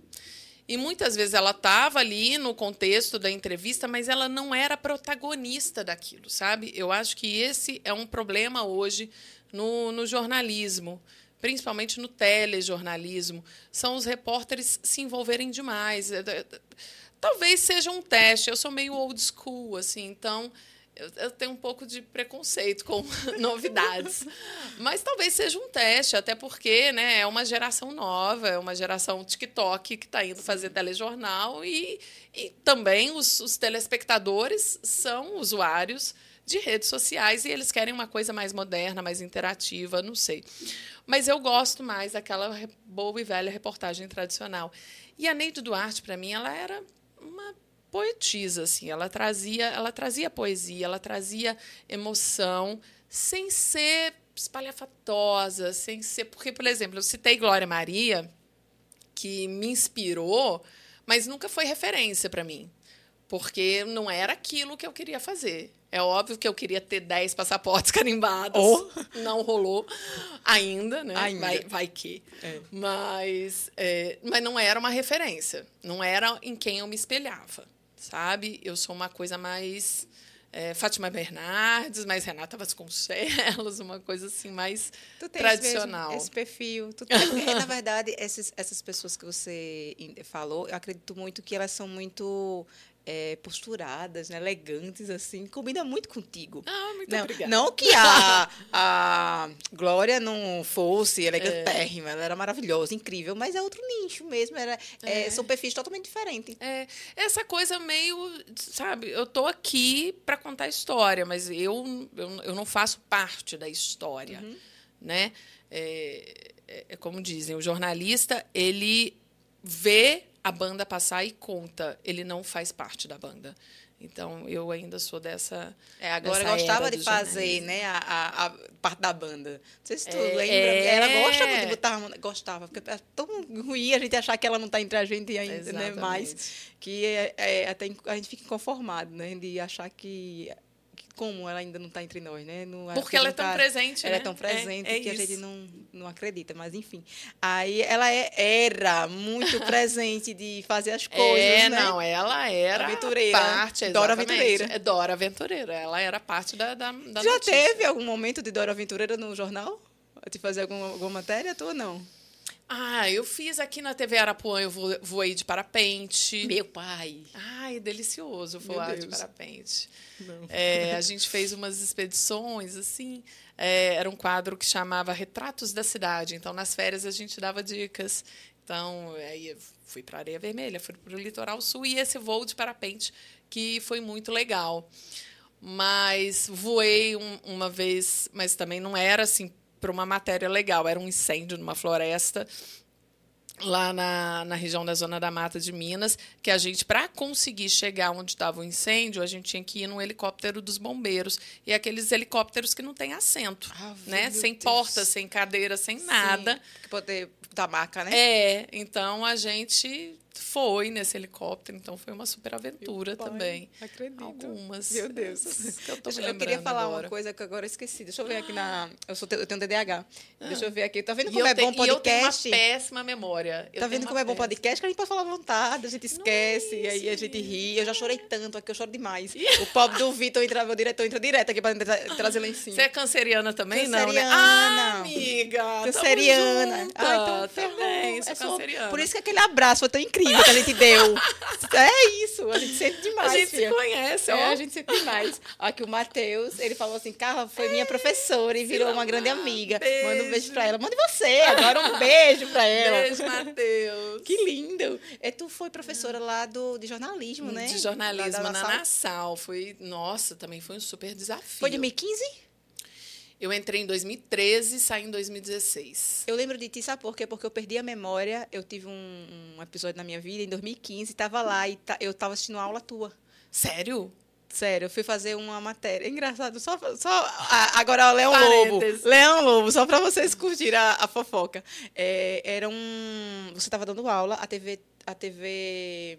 E muitas vezes ela estava ali no contexto da entrevista, mas ela não era protagonista daquilo, sabe? Eu acho que esse é um problema hoje no, no jornalismo principalmente no telejornalismo, são os repórteres se envolverem demais. É, é, talvez seja um teste. Eu sou meio old school, assim, então eu, tenho um pouco de preconceito com novidades. Mas talvez seja um teste, até porque né, é uma geração nova, é uma geração TikTok que está indo fazer telejornal e, e também os, os telespectadores são usuários de redes sociais e eles querem uma coisa mais moderna, mais interativa, não sei. Mas eu gosto mais daquela boa e velha reportagem tradicional. E a Neide Duarte, para mim, ela era uma poetisa, assim. Ela trazia, ela trazia poesia, ela trazia emoção, sem ser espalhafatosa, sem ser. Porque, por exemplo, eu citei Glória Maria, que me inspirou, mas nunca foi referência para mim porque não era aquilo que eu queria fazer. É óbvio que eu queria ter 10 passaportes carimbados. Oh. Não rolou ainda, né? Ainda. Vai, vai que. É. Mas, é, mas não era uma referência. Não era em quem eu me espelhava, sabe? Eu sou uma coisa mais é, Fátima Bernardes, mais Renata Vasconcelos, uma coisa assim mais Tu tens tradicional. mesmo esse perfil. Tu tem, é, na verdade, esses, essas pessoas que você falou, eu acredito muito que elas são muito é, posturadas, né, elegantes, assim. Combina muito contigo. Ah, muito não, obrigada. não que a, a Glória não fosse elegantérrima, ela era maravilhosa, incrível, mas é outro nicho mesmo. Era, é, É. são perfis totalmente diferentes. É, essa coisa meio, sabe, eu tô aqui para contar história, mas eu, eu, eu não faço parte da história, né? É, é- é como dizem, o jornalista, ele vê a banda passar e conta, ele não faz parte da banda. Então, eu ainda sou dessa... É, a Glória dessa gostava de fazer, jornalismo. né, a, a- a parte da banda. Não sei se tu É, lembra. é. Ela gosta de botar... Gostava, porque é tão ruim a gente achar que ela não está entre a gente ainda, né, Exatamente. mais. Que é, é, até a gente fica inconformado, né, de achar que... como ela ainda não está entre nós, né? Não, Porque ela é tão tá- presente, Ela né? é tão presente É- é que a isso. gente não, não acredita, mas enfim. Aí ela é- era muito presente de fazer as coisas, é, né? não, ela era Aventureira. parte, Dora. Aventureira. É Dora Aventureira, ela era parte da, da, da Já notícia. teve algum momento de Dora Aventureira no jornal? De fazer alguma, alguma matéria? Tu ou não? Ah, eu fiz aqui na TV Arapuã, eu vo- voei de parapente. Meu pai. Ai, delicioso voar de parapente. É, a gente fez umas expedições, assim. é, era um quadro que chamava Retratos da Cidade. Então, nas férias, a gente dava dicas. Então, aí eu fui para Areia Vermelha, fui para o Litoral Sul e esse voo de parapente, que foi muito legal. Mas voei um- uma vez, mas também não era assim para uma matéria legal. Era um incêndio numa floresta lá na, na região da Zona da Mata de Minas, que a gente, para conseguir chegar onde estava o incêndio, a gente tinha que ir num helicóptero dos bombeiros. E aqueles helicópteros que não têm assento, Ave, né? Sem Deus. porta, sem cadeira, sem nada. Sim, que poder da marca, né? É, então a gente foi nesse helicóptero, então foi uma super aventura também. acredito. Algumas. Meu Deus. que eu, tô Deixa- eu queria falar agora. uma coisa que agora eu esqueci. Deixa eu ver aqui na. Eu, sou, eu tenho TDAH. Deixa eu ver aqui. Tá vendo Ah. Como eu, é bom e eu tenho uma podcast? péssima memória. Eu Tá vendo como é bom podcast? Que a gente pode falar à vontade, a gente esquece, e aí a gente ri. Eu já chorei tanto aqui, eu choro demais. O pobre do Vitor entra, meu diretor entra direto aqui pra tra- trazer lá em cima. Você é canceriana também, não, né? Canceriana. Ah, amiga! Canceriana. Ah, então também, sou É canceriana. Por isso que aquele abraço foi tão incrível que a gente deu. É isso, a gente sente demais. a gente se filha. conhece, É, ó. a gente sente demais. Aqui o Matheus, ele falou assim, Carla, foi minha professora e virou uma grande amiga. Manda um beijo pra ela. Mande você, agora um beijo pra ela. Beijo, Matheus. Que lindo. E tu foi professora lá do, de jornalismo, né? De jornalismo na Nassau. Nassau. Foi, nossa, também foi um super desafio. Foi de 2015? Eu entrei em 2013 e saí em 2016. Eu lembro de ti, sabe por quê? Porque eu perdi a memória. Eu tive um, um episódio na minha vida em 2015, estava lá e eu estava assistindo uma aula tua. Sério? Sério, eu fui fazer uma matéria. Engraçado, só, só agora Leão Lobo. Leão Lobo, só para vocês curtirem a, a fofoca. É, era um. Você estava dando aula, a TV. A TV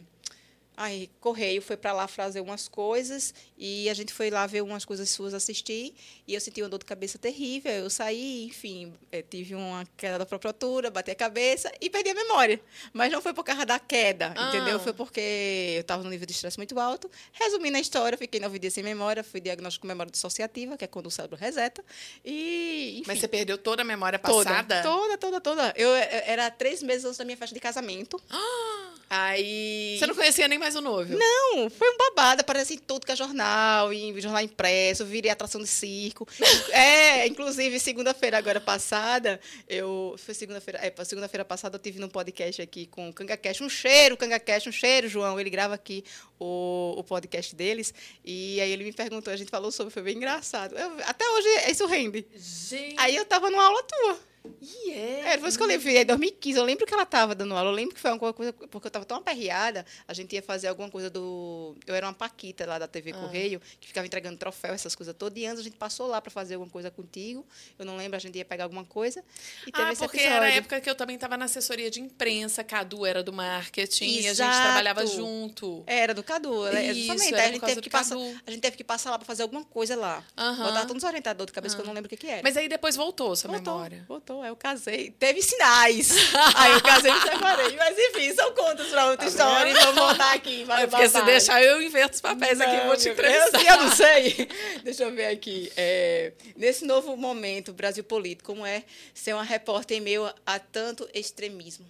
Ai, Correio foi para lá fazer umas coisas e a gente foi lá ver umas coisas suas assistir e eu senti uma dor de cabeça terrível. Eu saí, enfim, eh, tive uma queda da própria altura, bati a cabeça e perdi a memória. Mas não foi por causa da queda, Ah. entendeu? Foi porque eu estava num nível de estresse muito alto. Resumindo a história, fiquei nove dias sem memória, fui diagnóstico com memória dissociativa, que é quando o cérebro reseta. E, enfim, Mas você perdeu toda a memória toda, passada? toda, toda, toda. Eu, eu era três meses antes da minha festa de casamento. Aí. Você não conhecia nem mais o noivo? Não, foi um babado, aparece em tudo que é jornal, em jornal impresso, virei atração de circo. é, inclusive, segunda-feira agora passada, eu. Foi segunda-feira. É, segunda-feira passada eu tive num podcast aqui com o Canga Cash. Um cheiro, Canga Cash, um cheiro, João. Ele grava aqui o, o podcast deles. E aí ele me perguntou, a gente falou sobre, foi bem engraçado. Eu- até hoje isso rende. Gente. Aí eu tava numa aula tua. E é. É, depois que eu lembro, em 2015, eu lembro que ela estava dando aula, eu lembro que foi uma coisa, porque eu estava tão aperreada, a gente ia fazer alguma coisa do... Eu era uma paquita lá da TV Ah. Correio, que ficava entregando troféu, essas coisas todas, e antes a gente passou lá para fazer alguma coisa contigo, eu não lembro, a gente ia pegar alguma coisa, e teve Ah, esse porque episódio. era a época que eu também estava na assessoria de imprensa, Cadu era do marketing, e a gente Exato. trabalhava junto. Era do Cadu, né? Isso, Justamente. era a gente, teve que passar, a gente teve que passar lá para fazer alguma coisa lá. Aham. Botava todos os orientadores de cabeça que eu não lembro o que, que era. Mas aí depois voltou sua voltou, memória. voltou, aí eu casei. Teve sinais. aí eu casei e me separei. Mas enfim, são contas para outra história. Então vou voltar aqui. Para É porque se deixar eu inverto os papéis aqui, Não, vou te meu entrevistar. Deus, Eu não sei. Deixa eu ver aqui. É, nesse novo momento, Brasil Político, como é ser uma repórter em meio a tanto extremismo?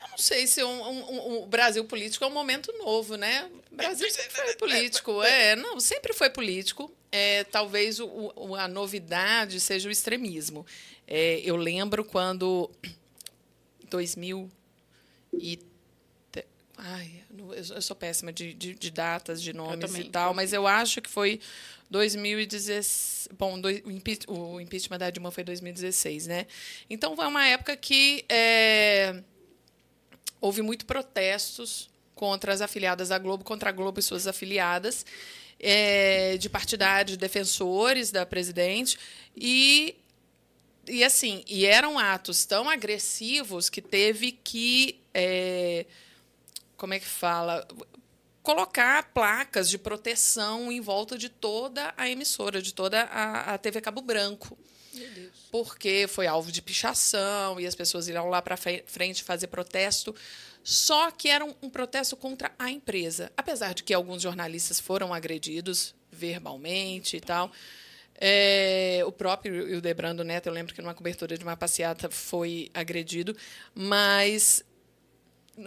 Eu não sei se um, um- um- o Brasil político é um momento novo, né? O Brasil sempre foi político, é. Não, sempre foi político. É, talvez o- o- a novidade seja o extremismo. É, eu lembro quando 2000 e ai, eu sou- péssima de, de- de datas, de nomes também. e tal, mas eu acho que foi 2016. Bom, o, o impeachment da Dilma foi 2016, né? Então foi uma época que é, houve muito protestos contra as afiliadas da Globo, contra a Globo e suas afiliadas, é, de partidários, defensores da presidente, e, e assim, e eram atos tão agressivos que teve que, é, como é que fala, colocar placas de proteção em volta de toda a emissora, de toda a, a TV Cabo Branco porque foi alvo de pichação e as pessoas irão lá para frente fazer protesto. Só que era um, um protesto contra a empresa. Apesar de que alguns jornalistas foram agredidos verbalmente e tal. É, o próprio Hildebrando Neto, eu lembro que numa cobertura de uma passeata foi agredido, mas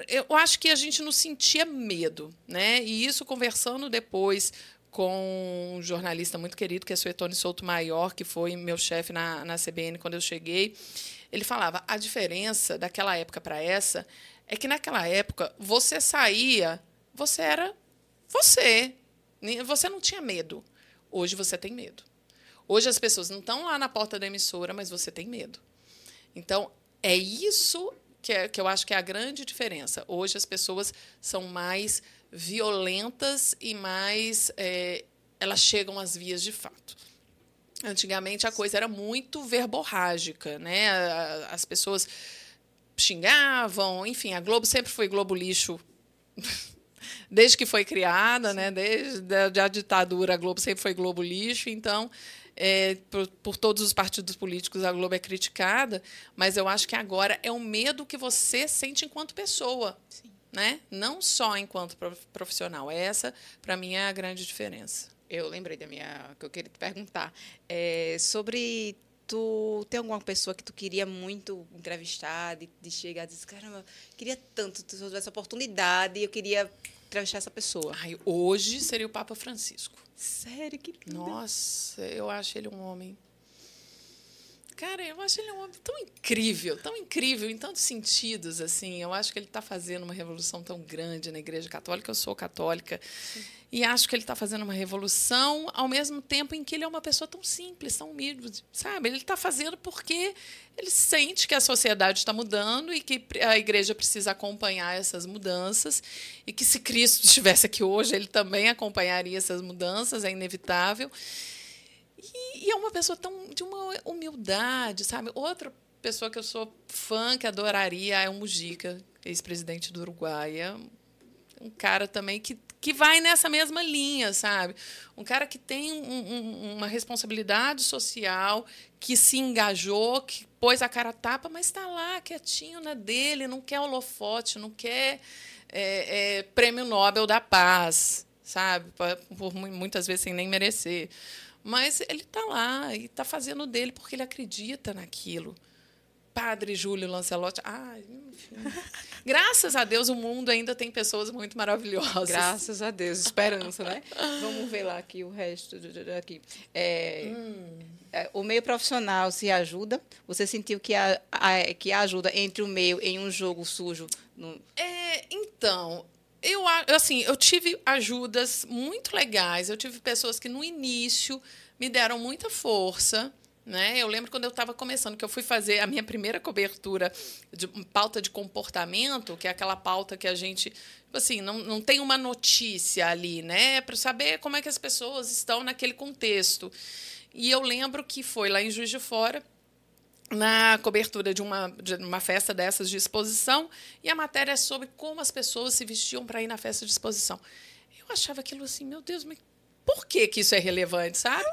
eu acho que a gente não sentia medo, né? E isso conversando depois com um jornalista muito querido, que é Suetone Souto Maior, que foi meu chefe na, na CBN quando eu cheguei, ele falava: a diferença daquela época para essa é que naquela época você saía, você era você. Você não tinha medo. Hoje você tem medo. Hoje as pessoas não estão lá na porta da emissora, mas você tem medo. Então, é isso que, é, que eu acho que é a grande diferença. Hoje as pessoas são mais violentas e mais. é, elas chegam às vias de fato. Antigamente a coisa era muito verborrágica, né? As pessoas xingavam, enfim, a Globo sempre foi Globo lixo desde que foi criada, né? Desde a ditadura, a Globo sempre foi Globo lixo, então é, por, por todos os partidos políticos a Globo é criticada, mas eu acho que agora é o medo que você sente enquanto pessoa, né? Não só enquanto prof- profissional. Essa, para mim, é a grande diferença. Eu lembrei da minha que eu queria te perguntar É, sobre tu tem alguma pessoa que tu queria muito entrevistar de, de chegar e dizer caramba queria tanto se eu tivesse a oportunidade eu queria entrevistar essa pessoa Ai, hoje seria o Papa Francisco. sério que lindo. Nossa, eu acho ele um homem. Cara, eu acho ele um homem tão incrível, tão incrível em tantos sentidos, assim. Eu acho que ele está fazendo uma revolução tão grande na Igreja Católica. Eu sou católica e acho que ele está fazendo uma revolução ao mesmo tempo em que ele é uma pessoa tão simples, tão humilde, sabe? Ele está fazendo porque ele sente que a sociedade está mudando e que a Igreja precisa acompanhar essas mudanças e que se Cristo estivesse aqui hoje, ele também acompanharia essas mudanças, é inevitável. E, e é uma pessoa tão de uma humildade, sabe? Outra pessoa que eu sou fã, que adoraria, é o Mujica, ex-presidente do Uruguai. É um cara também que, que vai nessa mesma linha, sabe? Um cara que tem um- um- uma responsabilidade social, que se engajou, que pôs a cara a tapa, mas está lá, quietinho na dele, não quer holofote, não quer é, é, prêmio Nobel da Paz, sabe? Por, por mu- muitas vezes sem nem merecer. Mas ele está lá e está fazendo dele porque ele acredita naquilo. Padre Júlio Lancelotti. Ah, enfim. Graças a Deus o mundo ainda tem pessoas muito maravilhosas. Graças a Deus, esperança, né? Vamos ver lá aqui o resto aqui. É, é, o meio profissional se ajuda. Você sentiu que a, a- que a ajuda entre o meio em um jogo sujo? no- É, então, eu assim, eu tive ajudas muito legais. Eu tive pessoas que no início me deram muita força, Né? Eu lembro quando eu estava começando, que eu fui fazer a minha primeira cobertura de pauta de comportamento, que é aquela pauta que a gente, tipo assim, não, não tem uma notícia ali, né? Para saber como é que as pessoas estão naquele contexto. E eu lembro que foi lá em Juiz de Fora, na cobertura de uma, de uma festa dessas de exposição, e a matéria é sobre como as pessoas se vestiam para ir na festa de exposição. Eu achava aquilo assim, meu Deus, mas por que, que isso é relevante, sabe?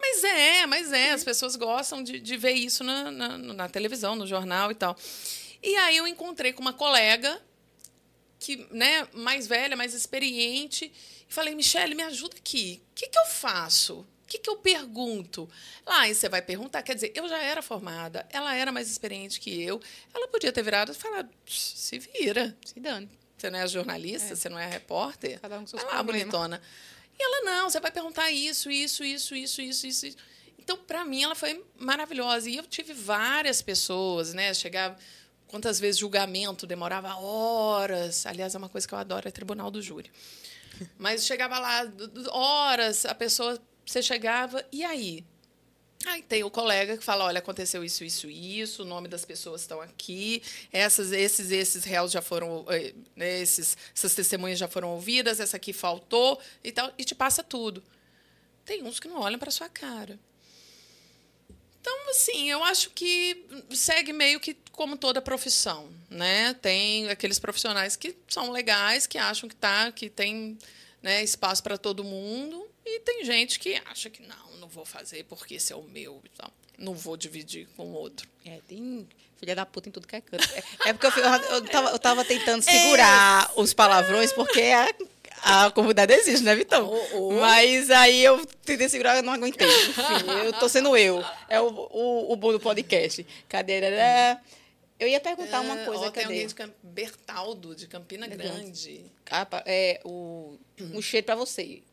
Mas é, mas é, as pessoas gostam de, de ver isso na, na, na televisão, no jornal e tal. E aí eu encontrei com uma colega que, né, mais velha, mais experiente, e falei, Michele, me ajuda aqui. O que, que eu faço? O que, que eu pergunto? Lá, ah, você vai perguntar. Quer dizer, eu já era formada, ela era mais experiente que eu. Ela podia ter virado e falado: se vira. Se dane. Você não é jornalista, é. você não é repórter. Cada um com seus vai lá, bonitona. E ela, não, você vai perguntar isso, isso, isso, isso, isso, isso. Então, para mim, ela foi maravilhosa. E eu tive várias pessoas, né? Chegava. Quantas vezes julgamento demorava horas. Aliás, é uma coisa que eu adoro, é tribunal do júri. Mas chegava lá horas, a pessoa você chegava, e aí? Aí tem o colega que fala, olha, aconteceu isso, isso, isso, o nome das pessoas estão aqui, essas, esses, esses réus já foram, eh, esses, essas testemunhas já foram ouvidas, essa aqui faltou e tal, e te passa tudo. Tem uns que não olham para sua cara. Então, assim, eu acho que segue meio que como toda profissão, né? Tem aqueles profissionais que são legais, que acham que tá, que tem né, espaço para todo mundo, e tem gente que acha que não, não vou fazer porque esse é o meu e tal. Não vou dividir com o outro. É, tem filha da puta em tudo que é canto. É, é porque eu, eu, tava, eu tava tentando segurar é. os palavrões, porque a, a comunidade existe, né, Vitão? Oh, oh. Mas aí eu tentei segurar e não aguentei. Enfim, eu tô sendo eu. É o, o, o bom do podcast. Cadê? Eu ia perguntar uma coisa. Oh, tem alguém de Camp... Bertaldo, de Campina Grande. Ah, é, o, um cheiro para você é,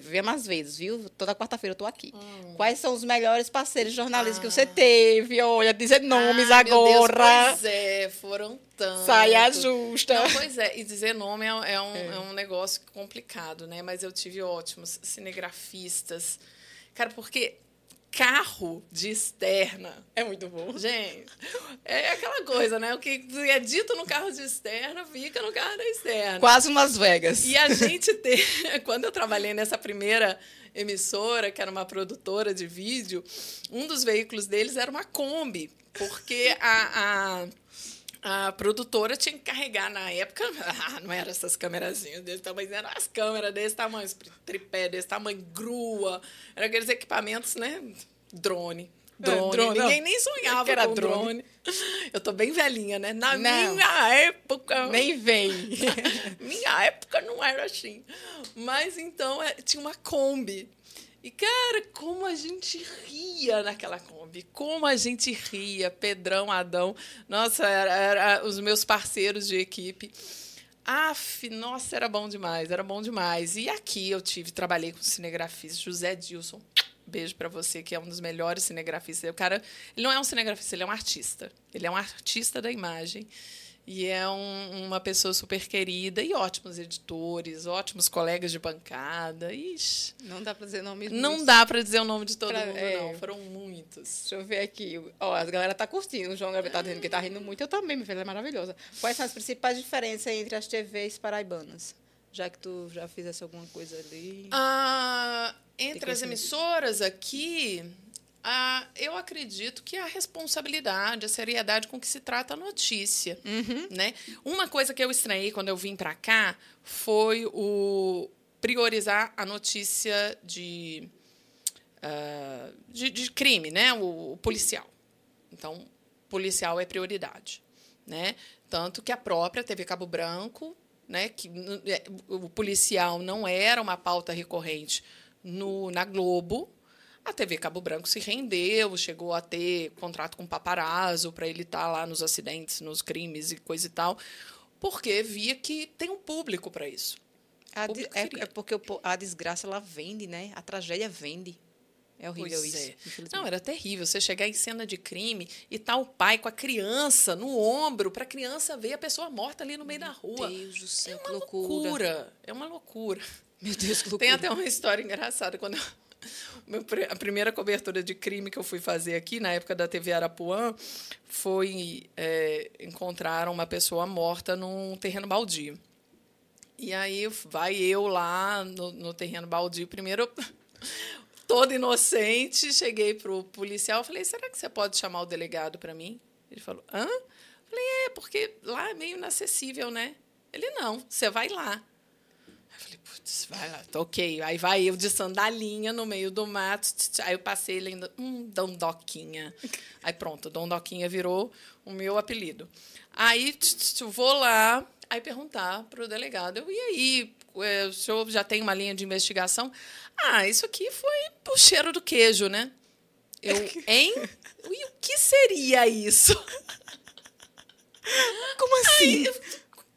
vê mais vezes, viu? Toda quarta-feira eu tô aqui. Hum. Quais são os melhores parceiros jornalistas ah. que você teve? Olha, dizer nomes ah, agora. Deus, pois é, foram tantos. Saia justa. Não, pois é, e dizer nome é, é, um, é. é um negócio complicado, né? Mas eu tive ótimos cinegrafistas. Cara, porque carro de externa. É muito bom. Gente, é aquela coisa, né? O que é dito no carro de externa fica no carro da externa. Quase umas Vegas. E a gente tem. Quando eu trabalhei nessa primeira emissora, que era uma produtora de vídeo, um dos veículos deles era uma Kombi, porque a, a a produtora tinha que carregar na época, ah, não eram essas câmerazinhas desse tamanho, eram as câmeras desse tamanho, tripé desse tamanho, grua, eram aqueles equipamentos, né? Drone. Drone. É, drone Ninguém não. nem sonhava era com drone. drone. Eu tô bem velhinha, né? Na não. minha época. Nem vem. minha época não era assim. Mas então é, tinha uma Kombi. E, cara, como a gente ria naquela Kombi, como a gente ria, Pedrão, Adão, nossa, era, era os meus parceiros de equipe. Af, nossa, era bom demais, era bom demais. E aqui eu tive, trabalhei com cinegrafista José Dilson. Beijo para você, que é um dos melhores cinegrafistas. O cara, ele não é um cinegrafista, ele é um artista. Ele é um artista da imagem. E é um, uma pessoa super querida e ótimos editores, ótimos colegas de bancada. Ixi, não dá para dizer nome Não dá para dizer o nome de todo pra, mundo, é, não. Foram muitos. Deixa eu ver aqui. Ó, a galera tá curtindo. O João Gabriel tá dizendo que tá rindo muito. Eu também, minha filha, é maravilhosa. Quais são as principais diferenças entre as TVs paraibanas? Já que tu já fizesse alguma coisa ali. Ah, entre as emissoras aqui, ah, eu acredito que a responsabilidade, a seriedade com que se trata a notícia. Uhum. Né? Uma coisa que eu estranhei quando eu vim para cá foi o priorizar a notícia de, uh, de, de, crime, né? O, o, policial. Então, policial é prioridade. Né? Tanto que a própria TV Cabo Branco, né, que é, o policial não era uma pauta recorrente no, na Globo, a TV Cabo Branco se rendeu, chegou a ter contrato com paparazzo para ele estar tá lá nos acidentes, nos crimes e coisa e tal, porque via que tem um público para isso. é, é, porque a desgraça ela vende, né? A tragédia vende. É horrível pois isso. É. Não, era terrível. Você chegar em cena de crime e tá o pai com a criança no ombro para a criança ver a pessoa morta ali no meio Meu da rua. Meu Deus do céu, é uma loucura. loucura. É uma loucura. Meu Deus, que loucura. Tem até uma história engraçada. Quando eu A primeira cobertura de crime que eu fui fazer aqui, na época da TV Arapuã, foi é, uma pessoa morta num terreno baldio. E aí vai eu lá no, no terreno baldio. Primeiro, toda inocente, cheguei para o policial falei: será que você pode chamar o delegado para mim? Ele falou: hã? Falei: é, porque lá é meio inacessível, né? Ele: não, você vai lá. Eu falei, putz, vai lá, tô ok. Aí vai eu de sandalinha no meio do mato. Aí eu passei ele ainda, hum, Dondoquinha. Aí pronto, Dondoquinha virou o meu apelido. Aí vou lá, aí perguntar para o delegado, eu, e aí, é, o senhor já tem uma linha de investigação? Ah, isso aqui foi o cheiro do queijo, né? Eu, hein? E o que seria isso? Como assim? o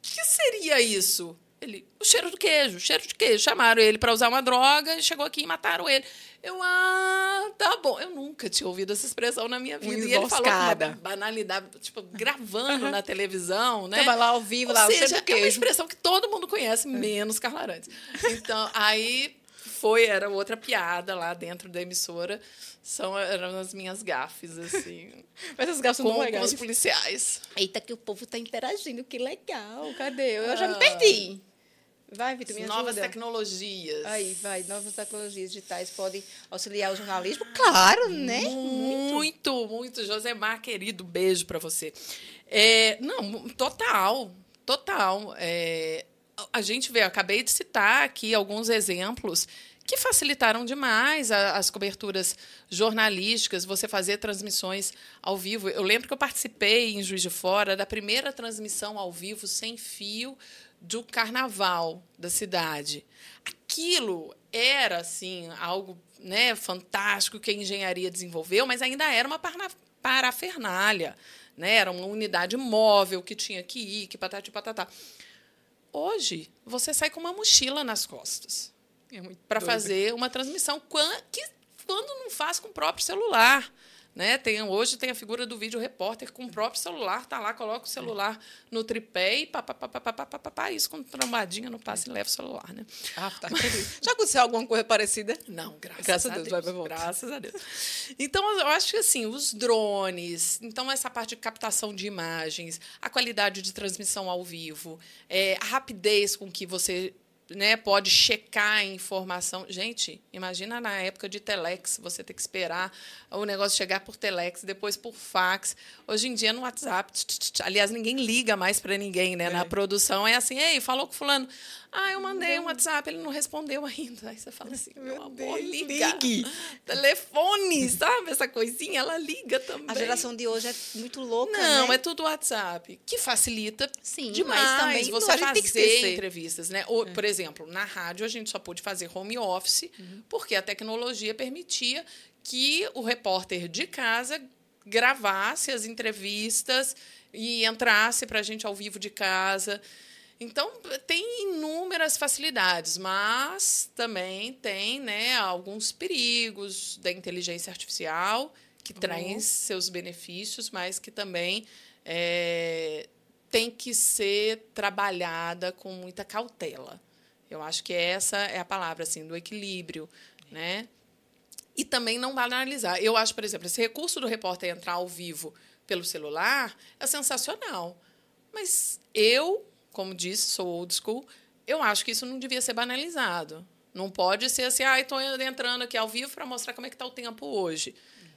que seria isso? Ele, o cheiro do queijo, o cheiro de queijo. Chamaram ele para usar uma droga, chegou aqui e mataram ele. Eu, ah, tá bom. Eu nunca tinha ouvido essa expressão na minha vida. Uma e ele falou uma emboscada. banalidade, tipo, gravando na televisão, né? Tava lá ao vivo, Ou lá, o seja, cheiro do é uma queijo. expressão que todo mundo conhece, menos Carla Arantes. Então, aí foi, era outra piada lá dentro da emissora. São, eram as minhas gafes, assim, Mas essas gafas com, não com legais. os policiais. Eita, que o povo tá interagindo, que legal. Cadê? Eu já me Ah. perdi. Vai, Vitor, me Novas ajuda. tecnologias. Aí, vai. Novas tecnologias digitais podem auxiliar o jornalismo? Claro, né? Muito, muito. Josemar, querido, beijo para você. É, não, total, total. É, a gente vê, acabei de citar aqui alguns exemplos que facilitaram demais as coberturas jornalísticas, você fazer transmissões ao vivo. Eu lembro que eu participei em Juiz de Fora da primeira transmissão ao vivo sem fio do carnaval da cidade. Aquilo era assim algo né, fantástico que a engenharia desenvolveu, mas ainda era uma parafernália. Né? Era uma unidade móvel que tinha que ir, que patati patatá. Hoje, você sai com uma mochila nas costas É para fazer uma transmissão que quando não faz com o próprio celular. Né? Tem, hoje tem a figura do vídeo repórter com o próprio celular, tá lá, coloca o é. celular no tripé e pá, pá, pá, pá, pá, pá, pá, pá isso com trombadinha no passe e leva o celular. Né? Ah, tá. Já aconteceu alguma coisa parecida? Não, graças, graças a Deus. Deus. Vai, graças a Deus. Então, eu acho que assim, os drones, então essa parte de captação de imagens, a qualidade de transmissão ao vivo, é, a rapidez com que você né, pode checar a informação. Gente, imagina na época de telex, você ter que esperar o negócio chegar por telex, depois por fax. Hoje em dia, no WhatsApp, tch, tch, tch. aliás, ninguém liga mais para ninguém, né? É. Na produção é assim, ei, falou com fulano. Ah, eu mandei um WhatsApp, ele não respondeu ainda. Aí você fala assim, meu, amor, Deus, liga. ligue. Telefone, sabe? Essa coisinha, ela liga também. A geração de hoje é muito louca, Não, né? é tudo WhatsApp, que facilita Sim, demais mas também você fazer entrevistas, né? Ou, Por exemplo, na rádio a gente só pôde fazer home office porque a tecnologia permitia que o repórter de casa gravasse as entrevistas e entrasse para a gente ao vivo de casa. Então, tem inúmeras facilidades, mas também tem né, alguns perigos da inteligência artificial que trazem seus benefícios, mas que também é, tem que ser trabalhada com muita cautela. Eu acho que essa é a palavra assim do equilíbrio, né? E também não banalizar. Eu acho, por exemplo, esse recurso do repórter entrar ao vivo pelo celular é sensacional. Mas eu, como disse, sou old school, eu acho que isso não devia ser banalizado. Não pode ser assim, ah, estou entrando aqui ao vivo para mostrar como é que está o tempo hoje.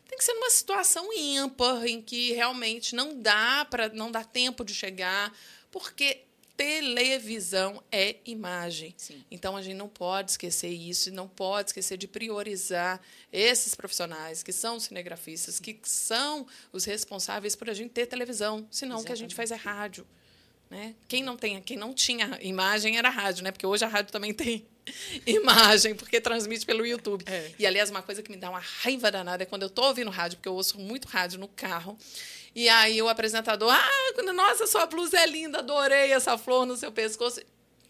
Tem que ser numa situação ímpar, em que realmente não dá para não dá tempo de chegar, porque televisão é imagem. Sim. Então a gente não pode esquecer isso, e não pode esquecer de priorizar esses profissionais que são cinegrafistas, que são os responsáveis por a gente ter televisão. Senão o que a gente faz é rádio. Né? Quem não tem, quem não tinha imagem era rádio, né? Porque hoje a rádio também tem imagem, porque transmite pelo YouTube. É. E aliás, uma coisa que me dá uma raiva danada é quando eu tô ouvindo rádio, porque eu ouço muito rádio no carro. E aí o apresentador, ah, nossa, sua blusa é linda, adorei essa flor no seu pescoço.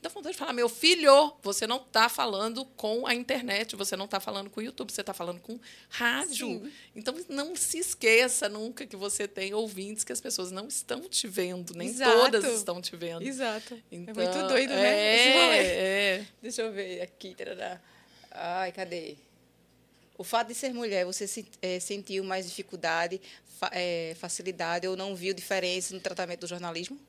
Dá vontade de falar, meu filho, você não está falando com a internet, você não está falando com o YouTube, você está falando com rádio. Sim. Então, não se esqueça nunca que você tem ouvintes que as pessoas não estão te vendo, nem Exato. todas estão te vendo. Exato. Então, é muito doido, né? É, é. Deixa eu ver aqui. tarará. Ai, cadê? O fato de ser mulher, você se, é, sentiu mais dificuldade, fa, é, facilidade ou não viu diferença no tratamento do jornalismo?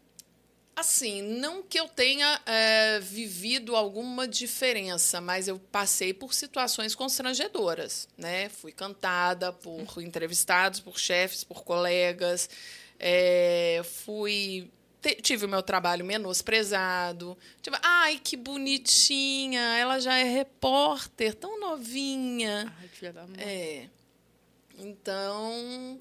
Assim, não que eu tenha é, vivido alguma diferença, mas eu passei por situações constrangedoras, né? Fui cantada por entrevistados, por chefes, por colegas, fui tive o meu trabalho menosprezado. Tipo, ai, que bonitinha, ela já é repórter, tão novinha. Ai, filha da mãe. É. Então,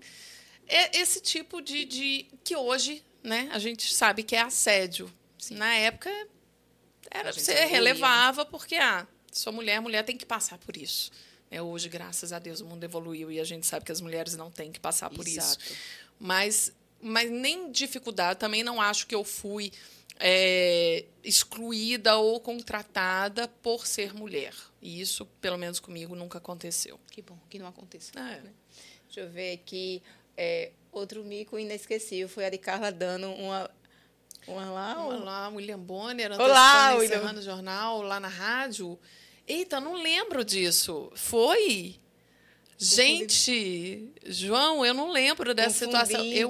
é esse tipo de, de que hoje né? A gente sabe que é assédio. Sim. Na época, era, você né? relevava porque, ah, sou mulher, mulher tem que passar por isso. É, hoje, graças a Deus, o mundo evoluiu e a gente sabe que as mulheres não têm que passar por Exato. isso. Mas, mas nem dificuldade, também não acho que eu fui é, excluída ou contratada por ser mulher. E isso, pelo menos comigo, nunca aconteceu. Que bom que não aconteceu. É. Né? Deixa eu ver aqui. É, outro mico inesquecível foi a de Carla dando uma. Uma lá. Uma lá, William Bonner, Olá, encerrando o jornal lá na rádio. Eita, não lembro disso. Foi? Gente, João, eu não lembro dessa situação. Eu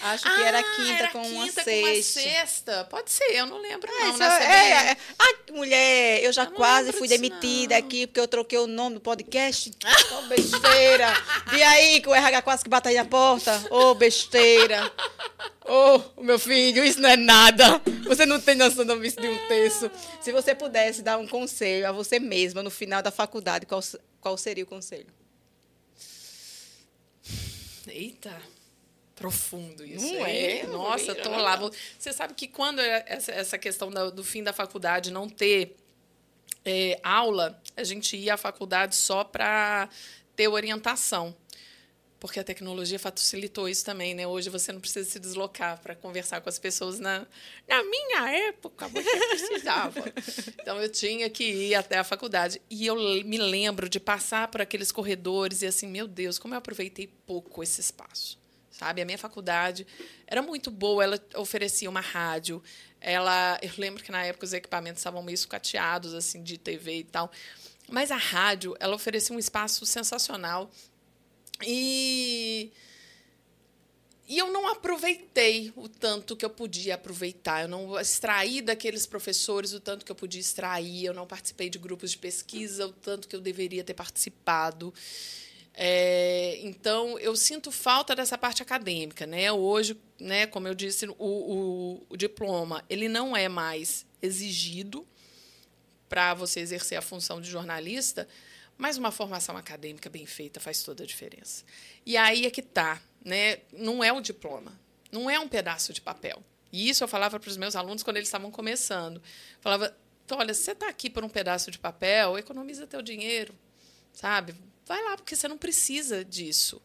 Acho que ah, era quinta era com uma quinta sexta. Com uma sexta. Pode ser, eu não lembro é, não. É, é, ah, mulher, eu já eu quase fui demitida não. aqui porque eu troquei o nome do podcast. Ô, oh, besteira. Vi aí que o RH quase que bate aí na porta. Ô, oh, besteira. Ô, oh, meu filho, isso não é nada. Você não tem noção do vício de um terço. Se você pudesse dar um conselho a você mesma no final da faculdade, qual, qual seria o conselho? Eita profundo isso. Não é? Nossa, tô lá. Você sabe que quando é essa, essa questão do fim da faculdade não ter é, aula, a gente ia à faculdade só para ter orientação. Porque a tecnologia facilitou isso também, né? Hoje você não precisa se deslocar para conversar com as pessoas. Na, na minha época, você precisava. então, eu tinha que ir até a faculdade. E eu me lembro de passar por aqueles corredores e assim, meu Deus, como eu aproveitei pouco esse espaço sabe? A minha faculdade era muito boa, ela oferecia uma rádio. Ela, eu lembro que na época os equipamentos estavam meio sucateados assim de TV e tal, mas a rádio, ela oferecia um espaço sensacional. E e eu não aproveitei o tanto que eu podia aproveitar. Eu não extraí daqueles professores o tanto que eu podia extrair. Eu não participei de grupos de pesquisa o tanto que eu deveria ter participado. É, então, eu sinto falta dessa parte acadêmica. Né? Hoje, né, como eu disse, o, o, o diploma ele não é mais exigido para você exercer a função de jornalista, mas uma formação acadêmica bem feita faz toda a diferença. E aí é que está. Né? Não é um diploma, não é um pedaço de papel. E isso eu falava para os meus alunos quando eles estavam começando. Falava, olha, se você está aqui por um pedaço de papel, economiza teu dinheiro, sabe? Vai lá, porque você não precisa disso.